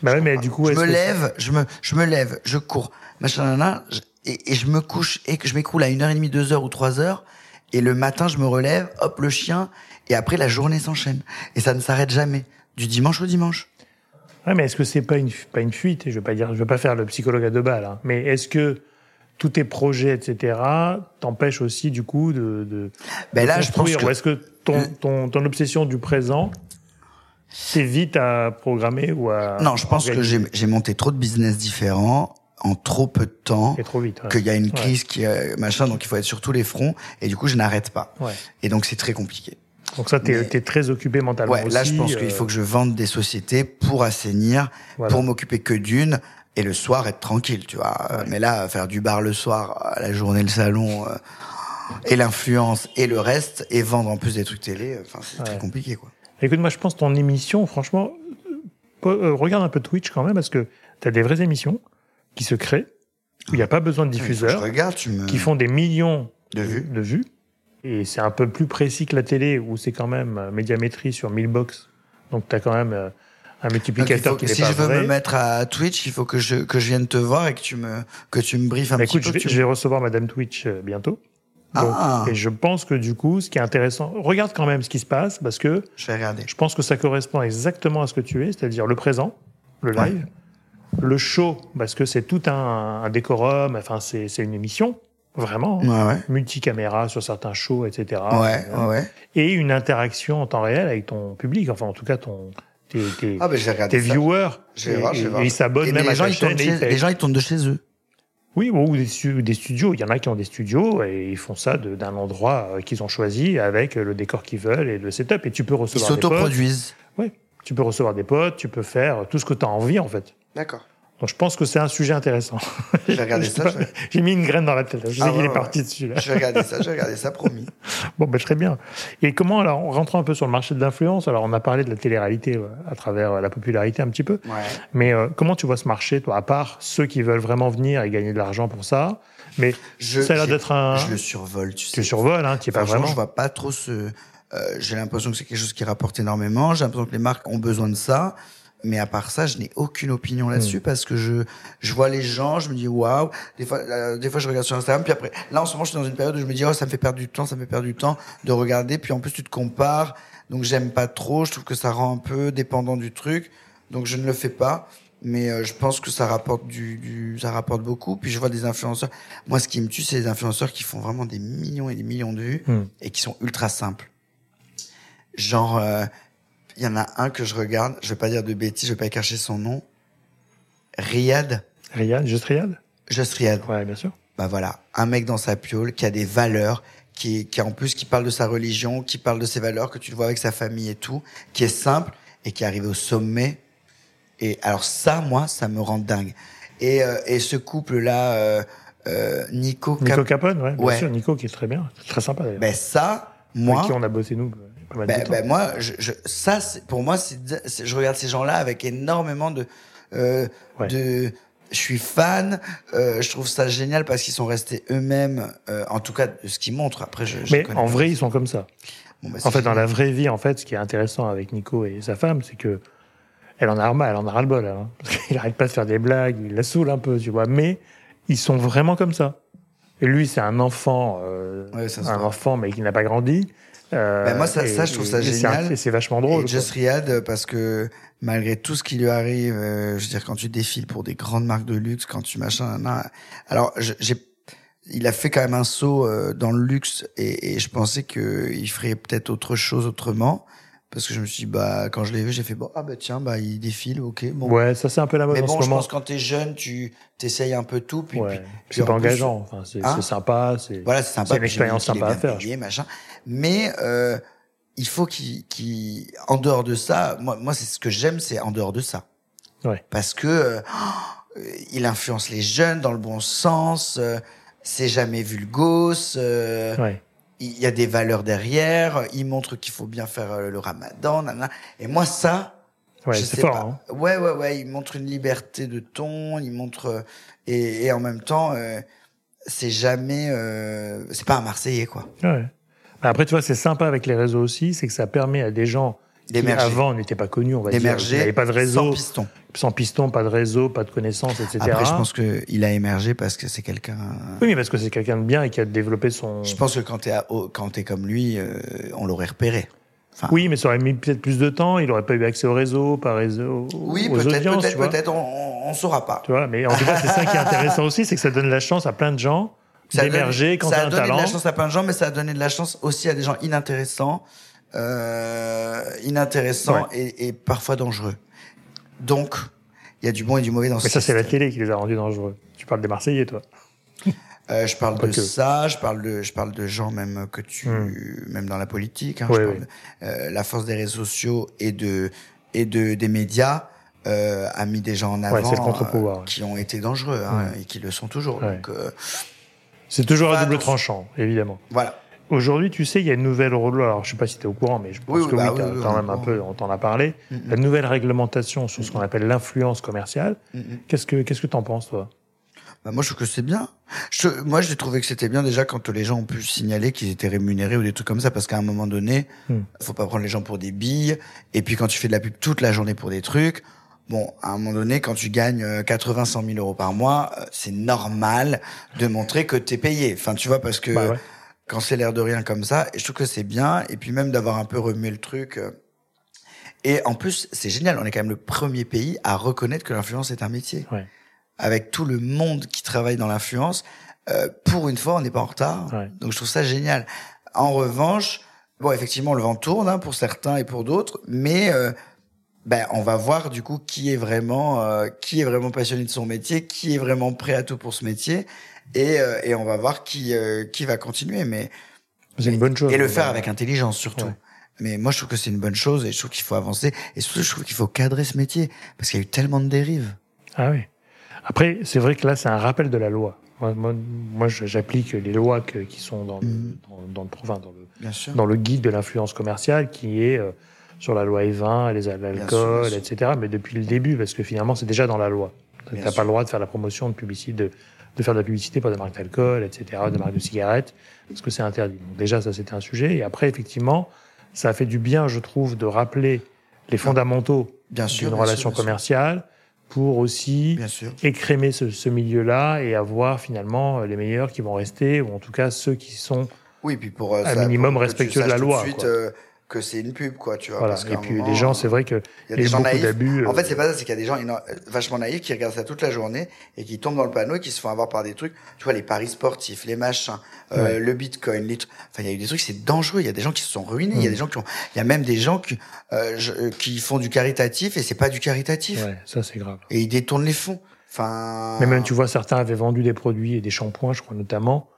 bah mais du coup, je me lève, je me, je me lève, je cours machin, et, et je me couche et que je m'écroule à une heure et demie, deux heures ou trois heures, et le matin je me relève, hop le chien, et après la journée s'enchaîne et ça ne s'arrête jamais, du dimanche au dimanche. Ouais, mais est-ce que c'est pas une pas une fuite Je veux pas dire, je veux pas faire le psychologue à deux balles, hein, mais est-ce que tous tes projets, etc., t'empêchent aussi du coup de, de, ben là, je pense que... est-ce que ton, ton, obsession du présent, c'est vite à programmer ou à. Non, je pense que j'ai monté trop de business différents en trop peu de temps. trop vite. Qu'il y a une crise qui machin, donc il faut être sur tous les fronts. Et du coup, je n'arrête pas. Ouais. Et donc, c'est très compliqué. Donc ça, tu es, très occupé mentalement ouais, Là, je pense qu'il faut euh, que je vende des sociétés pour assainir, pour m'occuper que d'une, et le soir être tranquille, tu vois. Mais là, faire du bar le soir, la journée le salon, euh, et l'influence et le reste, et vendre en plus des trucs télé, enfin c'est très compliqué, quoi. Écoute, moi, je pense ton émission, franchement, euh, regarde un peu Twitch quand même, parce que tu as des vraies émissions qui se créent, où il n'y a pas besoin de diffuseurs, regarde, tu me... qui font des millions de vues. De vues et c'est un peu plus précis que la télé, où c'est quand même euh, médiamétrie sur 1000 box. Donc tu as quand même euh, un multiplicateur qui n'est si pas Si je veux me mettre à Twitch, il faut que je, que je vienne te voir et que tu me, que tu me briefes un bah, petit peu. Je vais, je vais recevoir Madame Twitch euh, bientôt. ah. Et je pense que du coup, ce qui est intéressant, regarde quand même ce qui se passe parce que je vais regarder. Je pense que ça correspond exactement à ce que tu es, c'est-à-dire le présent, le live, le show parce que c'est tout un, un décorum, enfin c'est une émission vraiment, ouais, multicaméra sur certains shows, etc. Ouais, ouais, Et une interaction en temps réel avec ton public, enfin en tout cas ton tes, tes, ah, ben, tes viewers. Voir. Et ils s'abonnent même les à gens, ils tournent les gens ils tournent de chez eux. Oui, ou des, des, studios. Il y en a qui ont des studios et ils font ça d'un endroit euh, qu'ils ont choisi avec le décor qu'ils veulent et le setup. Et tu peux recevoir. Ils s'autoproduisent. Oui. Tu peux recevoir des potes, tu peux faire tout ce que tu as envie en fait. D'accord. Donc je pense que c'est un sujet intéressant. J'ai regardé ça. J'ai mis une graine dans la tête. Je sais ah qu'il est parti dessus. Là. J'ai regardé ça, j'ai regardé ça, promis. bon, ben, très bien. Et comment, alors, en rentrant un peu sur le marché de l'influence, alors on a parlé de la télé-réalité euh, à travers euh, la popularité un petit peu. Ouais. Mais euh, comment tu vois ce marché, toi, à part ceux qui veulent vraiment venir et gagner de l'argent pour ça? Mais je, ça a l'air d'être un. Je le survole, tu sais. Tu survoles, hein, tu es pas vraiment. Je vois pas trop ce. Euh, j'ai l'impression que c'est quelque chose qui rapporte énormément. J'ai l'impression que les marques ont besoin de ça. Mais à part ça, je n'ai aucune opinion là-dessus hmm. parce que je je vois les gens, je me dis waouh. Des fois, euh, des fois, je regarde sur Instagram, puis après, là en ce moment, je suis dans une période où je me dis oh ça me fait perdre du temps, ça me fait perdre du temps de regarder. Puis en plus, tu te compares, donc j'aime pas trop. Je trouve que ça rend un peu dépendant du truc, donc je ne le fais pas. Mais euh, je pense que ça rapporte du, du, ça rapporte beaucoup. Puis je vois des influenceurs. Moi, ce qui me tue, c'est les influenceurs qui font vraiment des millions et des millions de vues hmm. et qui sont ultra simples. Genre, euh, il y en a un que je regarde, je vais pas dire de bêtises, je vais pas cacher son nom. Riyad. Riyad, juste Riyad? Juste Riyad. Ouais, bien sûr. Bah voilà, un mec dans sa piole qui a des valeurs, qui, qui en plus qui parle de sa religion, qui parle de ses valeurs, que tu le vois avec sa famille et tout, qui est simple et qui arrive au sommet. Et alors ça, moi, ça me rend dingue. Et, euh, et ce couple-là, euh, euh, Nico, Nico Capone, ouais, bien sûr, Nico qui est très bien, très sympa d'ailleurs. Ben ça, moi, avec qui on a bossé nous. Ben, ben, moi, je, je, ça, pour moi, c'est, je regarde ces gens-là avec énormément de, euh, de, je suis fan. Euh, je trouve ça génial parce qu'ils sont restés eux-mêmes, euh, en tout cas de ce qu'ils montrent. Après, je, mais en vrai, ils sont comme ça. Bon, bah, en fait, dans la vraie vie, en fait, ce qui est intéressant avec Nico et sa femme, c'est que elle en a elle en a ras le bol, hein, parce qu'il arrête pas de faire des blagues, il la saoule un peu, tu vois. Mais ils sont vraiment comme ça. Et lui, c'est un enfant, euh, un enfant, mais qui n'a pas grandi. Euh, ben moi, ça, ça, je trouve ça génial. Et c'est vachement drôle. Et Just Riyad, parce que malgré tout ce qui lui arrive, euh, je veux dire, quand tu défiles pour des grandes marques de luxe, quand tu machin, nan, alors j'ai, il a fait quand même un saut euh, dans le luxe et, et je pensais qu'il ferait peut-être autre chose autrement parce que je me suis dit, bah quand je l'ai vu j'ai fait bon ah bah tiens bah il défile ok bon ouais ça c'est un peu la mode mais bon en je pense quand t'es jeune tu t'essayes un peu tout puis, ouais. c'est pas engageant enfin c'est hein sympa c'est voilà c'est sympa c'est une expérience sympa à faire machin mais euh, il faut qu'il qu'il en dehors de ça moi moi c'est ce que j'aime c'est en dehors de ça ouais parce que euh, il influence les jeunes dans le bon sens euh, c'est jamais vulgose euh, ouais il y a des valeurs derrière, il montre qu'il faut bien faire euh, le ramadan, et moi ça, ouais, c'est fort. Hein. Ouais, ouais, ouais, il montre une liberté de ton, il montre et, et en même temps, euh, c'est jamais, euh, c'est pas un Marseillais quoi. Ouais. Après, tu vois, c'est sympa avec les réseaux aussi, c'est que ça permet à des gens qui avant n'étaient pas connus, on va dire, il n'y avait pas de réseau, sans piston sans piston, pas de réseau, pas de connaissances, etc. Après, je pense qu'il a émergé parce que c'est quelqu'un. Oui, mais parce que c'est quelqu'un de bien et qui a développé son. Je pense que quand t'es quand es comme lui, euh, on l'aurait repéré. Enfin... Oui, mais ça aurait mis peut-être plus de temps. Il n'aurait pas eu accès au réseau, pas réseau. Oui, peut-être, peut-être, peut-être. On, on saura pas. Tu vois, mais en tout cas, c'est ça qui est intéressant aussi, c'est que ça donne la chance à plein de gens d'émerger quand ça a un talent. Ça a donné de la chance à plein de gens, mais ça a donné de la chance aussi à des gens inintéressants euh, inintéressants et, parfois dangereux. Donc, il y a du bon et du mauvais dans ce Mais ça, c'est la télé qui les a rendus dangereux. Tu parles des Marseillais, toi euh, je parle de ça, je parle de, je parle de gens même que tu, hmm. même dans la politique. Hein, je parle euh, la force des réseaux sociaux et de et de des médias euh, a mis des gens en avant euh, qui ont été dangereux hein, et qui le sont toujours. Euh, c'est toujours un double tranchant, évidemment. Voilà. Aujourd'hui, tu sais, il y a une nouvelle alors je sais pas si tu es au courant, mais je pense que bah oui, quand même un peu, on t'en a parlé. La nouvelle réglementation sur ce qu'on appelle l'influence commerciale. Qu'est-ce que qu'est-ce que t'en penses, toi? Bah moi, je trouve que c'est bien. Je, moi, j'ai trouvé que c'était bien déjà quand les gens ont pu signaler qu'ils étaient rémunérés ou des trucs comme ça, parce qu'à un moment donné, mm. faut pas prendre les gens pour des billes. Et puis quand tu fais de la pub toute la journée pour des trucs, Bon, à un moment donné, quand tu gagnes 80, 100 000 euros par mois, euh, c'est normal de montrer que tu es payé. Enfin, tu vois, parce que bah quand c'est l'air de rien comme ça, je trouve que c'est bien. Et puis même d'avoir un peu remué le truc. Euh. Et en plus, c'est génial. On est quand même le premier pays à reconnaître que l'influence est un métier. Ouais. Avec tout le monde qui travaille dans l'influence, euh, pour une fois, on n'est pas en retard. Donc je trouve ça génial. En revanche, bon, effectivement, le vent tourne hein, pour certains et pour d'autres, mais euh, ben on va voir du coup qui est vraiment euh, qui est vraiment passionné de son métier, qui est vraiment prêt à tout pour ce métier et, euh, et on va voir qui euh, qui va continuer mais c'est une bonne chose et le faire avec intelligence surtout. Mais moi je trouve que c'est une bonne chose et je trouve qu'il faut avancer et surtout je trouve qu'il faut cadrer ce métier parce qu'il y a eu tellement de dérives. Ah oui. Après c'est vrai que là c'est un rappel de la loi. Moi, moi, j'applique les lois qui sont dans, le, mhm. dans, dans, le, dans, le, dans le guide de l'influence commerciale qui est sur la loi E20, les l'alcool, etc. Mais depuis le début, parce que finalement, c'est déjà dans la loi. Tu n'as pas le droit de faire la promotion de publicité, de, de faire de la publicité pour des marques d'alcool, etc., de marques de cigarettes, parce que c'est interdit. Donc déjà, ça, c'était un sujet. Et après, effectivement, ça a fait du bien, je trouve, de rappeler les fondamentaux d'une relation commerciale pour aussi écrémer ce, ce milieu-là et avoir finalement les meilleurs qui vont rester, ou en tout cas ceux qui sont oui, puis pour, euh, un minimum respectueux de la loi. Suite, euh, que c'est une pub, quoi, tu vois. Voilà. et puis les gens, c'est vrai que il y a des gens naïfs. En fait, euh, c'est pas ça, c'est qu'il y a des gens vachement naïfs qui regardent ça toute la journée et qui tombent dans le panneau et qui se font avoir par des trucs. Tu vois, les paris sportifs, les machins, euh, le bitcoin, les Enfin, il y a eu des trucs, c'est dangereux. Il y a des gens qui se sont ruinés. Il y a mm. des gens qui ont, il y a même des gens qui, euh, euh, qui font du caritatif et c'est pas du caritatif. Ouais, ça c'est grave. Et ils détournent les fonds. Enfin. Mais même, tu vois, certains avaient vendu des produits et des shampoings, je crois notamment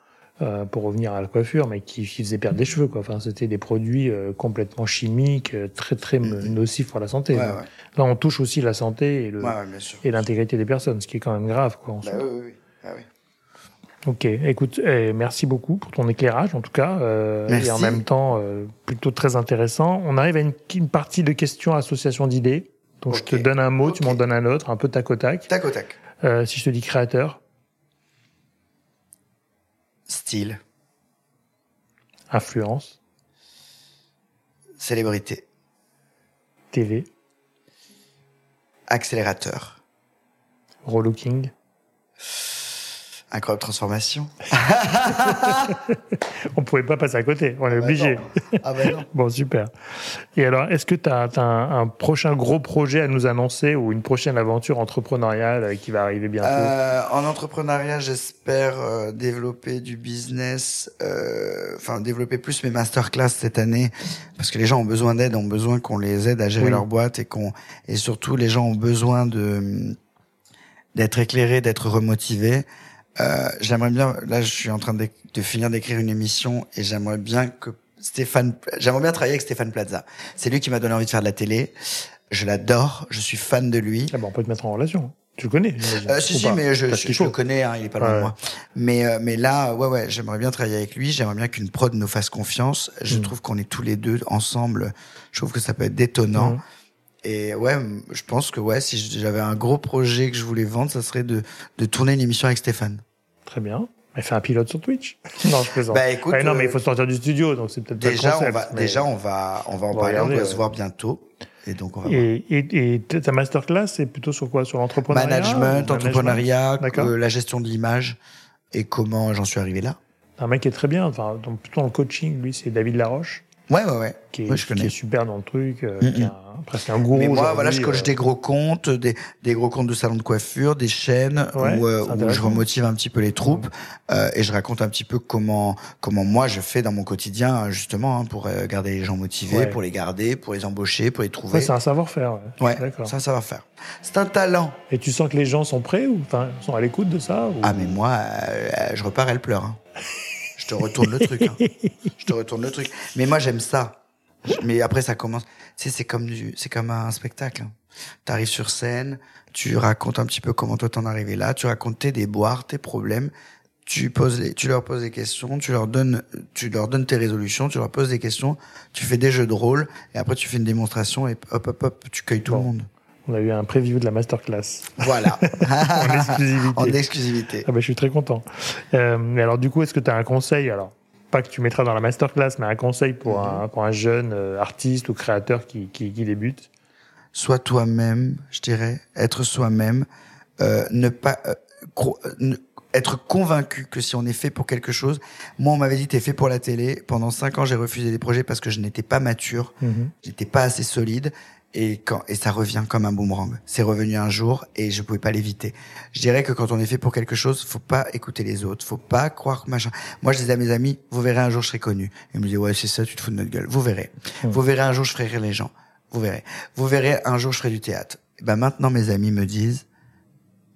euh, pour revenir à la coiffure, mais qui, qui faisait perdre des cheveux. Quoi. Enfin, c'était des produits euh, complètement chimiques, euh, très très mm-hmm. nocifs pour la santé. Là, on touche aussi la santé et, le, et l'intégrité des personnes, ce qui est quand même grave. Quoi, bah, oui, oui. Ah, oui. Ok, écoute, eh, merci beaucoup pour ton éclairage en tout cas, et en même temps plutôt très intéressant. On arrive à une, une partie de questions association d'idées. Donc je te donne un mot, tu m'en donnes un autre, un peu tac au tac. Tac au tac. si je te dis créateur. Style. Influence. Célébrité. TV. Accélérateur. Relooking. Incroyable transformation. on pouvait pas passer à côté, on est ah bah obligé. Ah bah non. bon, super. Et alors, est-ce que tu as, un, prochain gros projet à nous annoncer ou une prochaine aventure entrepreneuriale qui va arriver bientôt? Euh, En entrepreneuriat, j'espère euh, développer du business, euh, enfin développer plus mes masterclass cette année, parce que les gens ont besoin d'aide, ont besoin qu'on les aide à gérer leur boîte et qu'on et surtout les gens ont besoin de d'être éclairés, d'être remotivés. Euh, j'aimerais bien, là je suis en train de, de finir d'écrire une émission et j'aimerais bien que Stéphane, j'aimerais bien travailler avec Stéphane Plaza. C'est lui qui m'a donné envie de faire de la télé. Je l'adore, je suis fan de lui. Ah bon, on peut te mettre en relation. Tu le connais euh, Si, si, mais je, je, le connais, hein, il est pas loin de moi. Mais, euh, mais là, ouais, ouais, j'aimerais bien travailler avec lui. J'aimerais bien qu'une prod nous fasse confiance. Je mm. trouve qu'on est tous les deux ensemble. Je trouve que ça peut être détonnant. Mm. Et ouais, je pense que ouais, si j'avais un gros projet que je voulais vendre, ça serait de, de tourner une émission avec Stéphane. Très bien. Elle fait un pilote sur Twitch. non, je plaisante. Bah écoute, non, mais il faut sortir du studio, donc c'est peut-être déjà concept, on va déjà on va on va en parler, on va se voir bientôt. Et donc on va et, et, et, ta masterclass, c'est plutôt sur quoi? Sur l'entrepreneuriat Management, entrepreneuriat, euh, la gestion de l'image et comment j'en suis arrivé là. Un mec qui est très bien, enfin, donc plutôt dans le coaching, lui, c'est David Laroche. Ouais, ouais, ouais. Qui est, je connais. Qui est super dans le truc, euh, qui est presque un gourou. Mais moi, voilà, je coach euh, des gros comptes, des, des gros comptes de salons de coiffure, des chaînes où, euh, où, je remotive un petit peu les troupes euh, et je raconte un petit peu comment comment moi je fais dans mon quotidien justement hein, pour garder les gens motivés, pour les garder, pour les embaucher, pour les trouver. c'est un savoir-faire. Ouais, c'est un savoir-faire. C'est un talent. Et tu sens que les gens sont prêts ou sont à l'écoute de ça Ah mais moi, je repars, elle pleure. Hein. Je te retourne le truc. Hein. Je te retourne le truc. Mais moi, j'aime ça. Mais après, ça commence. Tu sais, c'est comme du, c'est comme un spectacle. Tu arrives sur scène, tu racontes un petit peu comment toi t'en es arrivé là, tu racontes tes déboires, tes problèmes, tu poses les, tu leur poses des questions, tu leur donnes, tu leur donnes tes résolutions, tu leur poses des questions, tu fais des jeux de rôle, et après tu fais une démonstration et hop hop hop, tu cueilles tout le monde. On a eu un preview de la masterclass. Voilà. en exclusivité. En exclusivité. Ah ben, je suis très content. Euh, mais alors, du coup, est-ce que tu as un conseil Alors, pas que tu mettras dans la masterclass, mais un conseil pour, un, pour un jeune euh, artiste ou créateur qui, qui, qui débute? Sois toi-même, je dirais. Être soi-même. Euh, ne pas. Euh, être convaincu que si on est fait pour quelque chose, moi on m'avait dit t'es fait pour la télé. Pendant cinq ans j'ai refusé des projets parce que je n'étais pas mature, mhm. j'étais pas assez solide et quand et ça revient comme un boomerang. C'est revenu un jour et je pouvais pas l'éviter. Je dirais que quand on est fait pour quelque chose, faut pas écouter les autres, faut pas croire machin. Moi, je disais à mes amis, vous verrez un jour je serai connu. Ils me disaient ouais c'est ça, tu te fous de notre gueule. Vous verrez. Mmh. Vous verrez un jour je ferai rire les gens. Vous verrez. Vous verrez un jour je ferai du théâtre. Et ben maintenant mes amis me disent,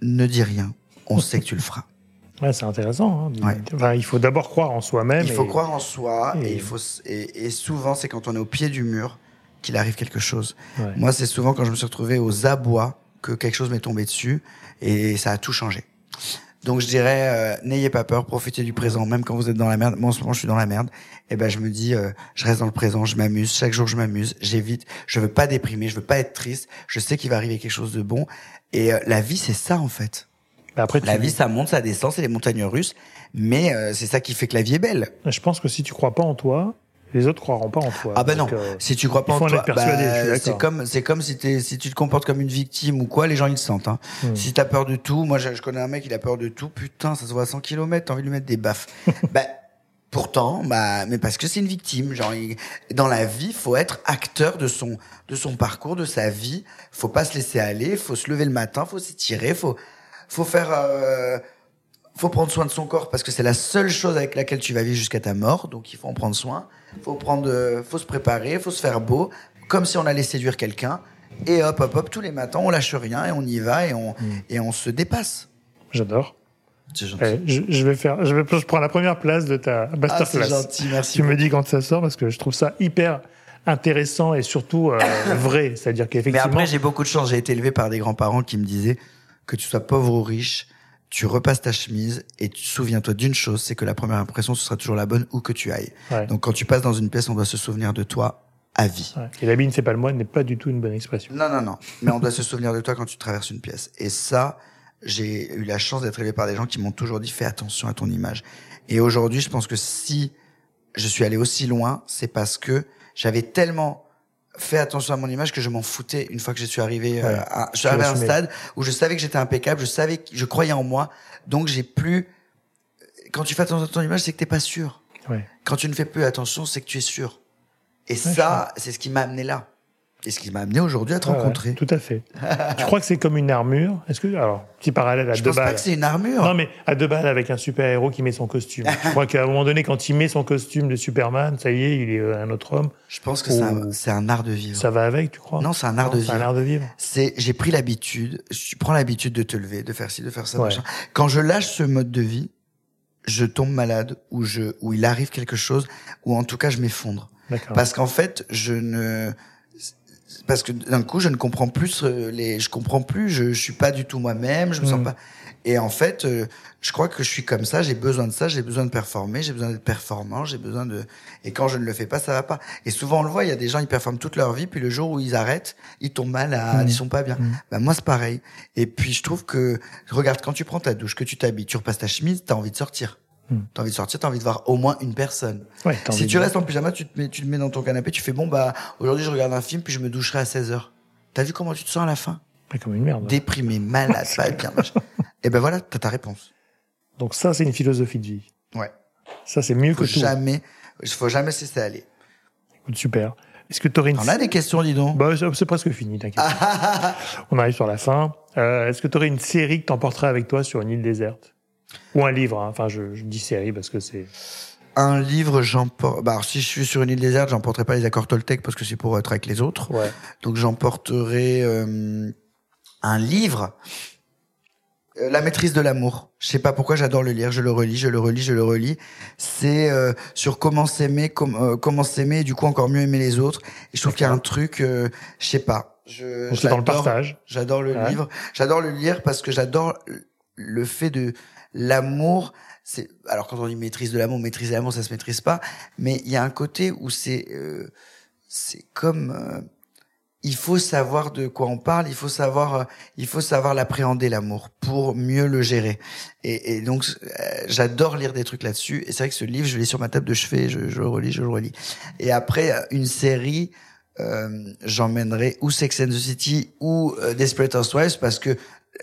ne dis rien. On sait que tu le feras. Ouais, c'est intéressant. Hein. Enfin, il faut d'abord croire en soi-même. Il faut croire en soi et, il faut et, et souvent c'est quand on est au pied du mur qu'il arrive quelque chose. Moi, c'est souvent quand je me suis retrouvé aux abois que quelque chose m'est tombé dessus et ça a tout changé. Donc je dirais, euh, n'ayez pas peur, profitez du présent, même quand vous êtes dans la merde. Moi en ce moment je suis dans la merde. Et eh ben je me dis, euh, je reste dans le présent, je m'amuse. Chaque jour je m'amuse, j'évite. Je veux pas déprimer, je veux pas être triste. Je sais qu'il va arriver quelque chose de bon. Et euh, la vie c'est ça en fait. Après, la vie ça monte, ça descend, c'est les montagnes russes. Mais c'est ça qui fait que la vie est belle. Je pense que si tu crois pas en toi, les autres croiront pas en toi. Ah ben non, euh, si tu crois pas en toi, bah, c'est comme c'est comme si, si tu te comportes comme une victime ou quoi, les gens ils le sentent. Hein. Hmm. Si t'as peur de tout, moi je, connais un mec, il a peur de tout, putain, ça se voit à 100 km, t'as envie de lui mettre des baffes. bah pourtant, bah mais parce que c'est une victime. Genre dans la vie, faut être acteur de son de son parcours, de sa vie. Faut pas se laisser aller, faut se lever le matin, faut s'étirer, faut faut faire euh, faut prendre soin de son corps parce que c'est la seule chose avec laquelle tu vas vivre jusqu'à ta mort, donc il faut en prendre soin. Faut prendre, faut se préparer, faut se faire beau, comme si on allait séduire quelqu'un. Et hop, hop, hop, tous les matins, on lâche rien et on y va et on, mm. et on se dépasse. J'adore. Eh, je, je, vais faire, je, vais, je prends la première place de ta masterclass. Ah, gentil, merci. Tu me dis quand ça sort parce que je trouve ça hyper intéressant et surtout euh, vrai. C'est-à-dire qu'effectivement. Mais après, j'ai beaucoup de chance. J'ai été élevé par des grands-parents qui me disaient que tu sois pauvre ou riche, tu repasses ta chemise et tu souviens-toi d'une chose, c'est que la première impression, ce sera toujours la bonne où que tu ailles. Donc quand tu passes dans une pièce, on doit se souvenir de toi à vie. Et l'habit ne fait pas le moine n'est pas du tout une bonne expression. Non, non, non. Mais on doit se souvenir de toi quand tu traverses une pièce. Et ça, j'ai eu la chance d'être élevé par des gens qui m'ont toujours dit fais attention à ton image. Et aujourd'hui, je pense que si je suis allé aussi loin, c'est parce que j'avais tellement fait attention à mon image que je m'en foutais une fois que je suis arrivé euh, à, je suis arrivé à un stade où je savais que j'étais impeccable, je savais que je croyais en moi, donc j'ai plus quand tu fais attention à ton image, c'est que t'es pas sûr. Ouais. Quand tu ne fais plus attention, c'est que tu es sûr. Et ça, c'est ce qui m'a amené là. Et ce qui m'a amené aujourd'hui à te rencontrer. tout à fait. tu crois que c'est comme une armure Est-ce que alors petit parallèle à je deux balles. Je pense pas que c'est une armure. Non, mais à deux balles avec un super héros qui met son costume. je crois qu'à un moment donné, quand il met son costume de Superman, ça y est, il est euh, un autre homme. Je pense que c'est un, art de vivre. Ça va avec, tu crois? Non, c'est un art de vivre. C'est un art de vivre. C'est j'ai pris l'habitude. Je prends l'habitude de te lever, de faire ci, de faire ça. Machin. Quand je lâche ce mode de vie, je tombe malade ou je ou il arrive quelque chose ou en tout cas je m'effondre. Parce qu'en fait, je ne parce que d'un coup je ne comprends plus les je comprends plus je, je suis pas du tout moi-même je me sens mm. pas et en fait euh, je crois que je suis comme ça j'ai besoin de ça j'ai besoin de performer j'ai besoin d'être performant j'ai besoin de et quand je ne le fais pas ça va pas et souvent on le voit il y a des gens ils performent toute leur vie puis le jour où ils arrêtent ils tombent mal à, mm. ils sont pas bien mm. ben moi c'est pareil et puis je trouve que regarde quand tu prends ta douche que tu t'habilles tu repasses ta chemise t'as envie de sortir Hmm. T'as envie de sortir, t'as envie de voir au moins une personne. Ouais, si tu restes en pyjama, tu te mets, tu te mets dans ton canapé, tu fais bon bah aujourd'hui je regarde un film puis je me doucherai à 16 h T'as vu comment tu te sens à la fin? Comme une merde. Déprimé, malade, pas bien. Et ben voilà, t'as ta réponse. Donc ça c'est une philosophie de vie. Ouais. Ça c'est mieux faut que tout. Jamais, il faut jamais se laisser aller. Super. Est-ce que tu aurais une... On a des questions, dis donc. Bah, c'est presque fini, t'inquiète. On arrive sur la fin. Euh, est-ce que tu aurais une série que t'emporterais avec toi sur une île déserte? Ou un livre, hein. enfin je, dis série parce que c'est... Un livre, j'emporte. Bah, si je suis sur une île déserte, j'emporterai pas les accords Toltec parce que c'est pour être avec les autres. Ouais. Donc j'emporterai euh, un livre euh, la maîtrise de l'amour. Je sais pas pourquoi j'adore le lire. Je le relis, je le relis, je le relis. C'est euh, sur comment s'aimer, euh, comment s'aimer, et du coup encore mieux aimer les autres. Et je trouve qu'il y a un truc, je sais pas. Je, dans le partage. J'adore le livre. J'adore le lire parce que j'adore le fait de l'amour. C'est alors quand on dit maîtrise de l'amour, maîtrise de l'amour, ça se maîtrise pas. Mais il y a un côté où c'est c'est comme il faut savoir de quoi on parle, il faut savoir, euh, il faut savoir l'appréhender l'amour pour mieux le gérer. Et, donc, euh, j'adore lire des trucs là-dessus. Et c'est vrai que ce livre, je l'ai sur ma table de chevet, je, le relis, je le relis. Et après, une série, euh, j'emmènerai ou Sex and the City ou euh, Desperate Housewives parce que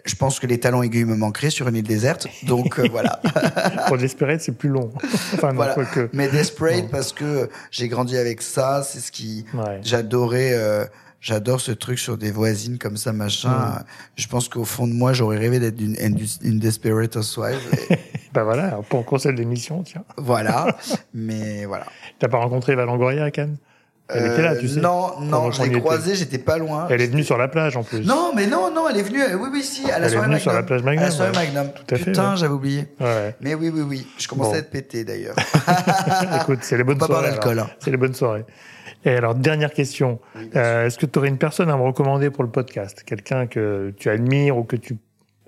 je pense que les talons aiguilles me manqueraient sur une île déserte. Donc voilà. Pour Desperate, c'est plus long. enfin, voilà. Mais Desperate, parce que j'ai grandi avec ça, c'est ce qui j'adorais. Euh, j'adore ce truc sur des voisines comme ça, machin. Je pense qu'au fond de moi, j'aurais rêvé d'être une, une, une Desperate Housewife. ben voilà, pour conseil d'émission, tiens. Voilà, mais voilà. T'as pas rencontré Valangoria à Cannes? Elle était là, tu sais. Non, non, je l'ai croisée, j'étais pas loin. Elle est venue sur la plage en plus. Non, mais non, non, elle est venue. Oui, oui, si, à la elle est venue sur la plage Magnum. À la soirée Magnum. Tout à fait. Putain, j'avais oublié. Ouais. Mais oui, oui, oui. Je commençais à être pété d'ailleurs. Écoute, c'est les bonnes soirées. Hein. C'est les bonnes soirées. Et alors, dernière question. euh, Est-ce que tu aurais une personne à me recommander pour le podcast? Quelqu'un que tu admires ou que tu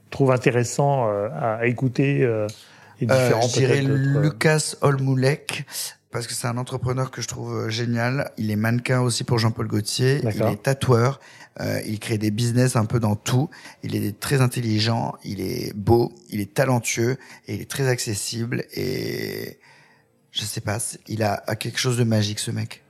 trouves intéressant euh, à écouter euh, et différent euh, Je dirais Lucas Olmoulek parce que c'est un entrepreneur que je trouve génial. Il est mannequin aussi pour Jean-Paul Gaultier. Il est tatoueur. Euh, il crée des business un peu dans tout. Il est très intelligent. Il est beau. Il est talentueux et il est très accessible. Et je sais pas, il a, a quelque chose de magique ce mec.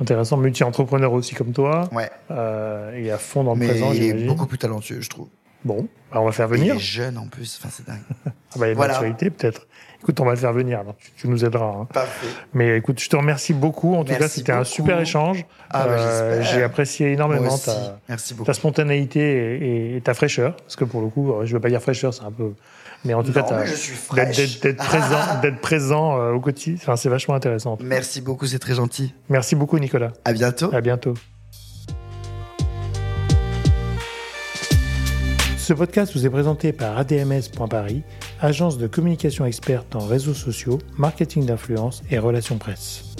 Intéressant, multi-entrepreneur aussi comme toi. Ouais. Euh, et à fond dans le Mais présent. Il est beaucoup plus talentueux, je trouve. Bon, bah, on va faire venir. Il est jeune en plus, enfin c'est dingue. ah bah, il y a voilà. maturité peut-être. Écoute, on va le faire venir, alors tu, nous aideras. Hein. Parfait. Mais écoute, je te remercie beaucoup. En tout cas, c'était un super échange. Ah, bah, euh, J'ai apprécié énormément ta, ta, spontanéité et, ta fraîcheur. Parce que pour le coup, je ne veux pas dire fraîcheur, c'est un peu mais en tout cas, d'être présent, d'être présent euh, au quotidien, enfin, c'est vachement intéressant. Merci beaucoup, c'est très gentil. Merci beaucoup, Nicolas. À bientôt. À bientôt. Ce podcast vous est présenté par ADMS.Paris, agence de communication experte en réseaux sociaux, marketing d'influence et relations presse.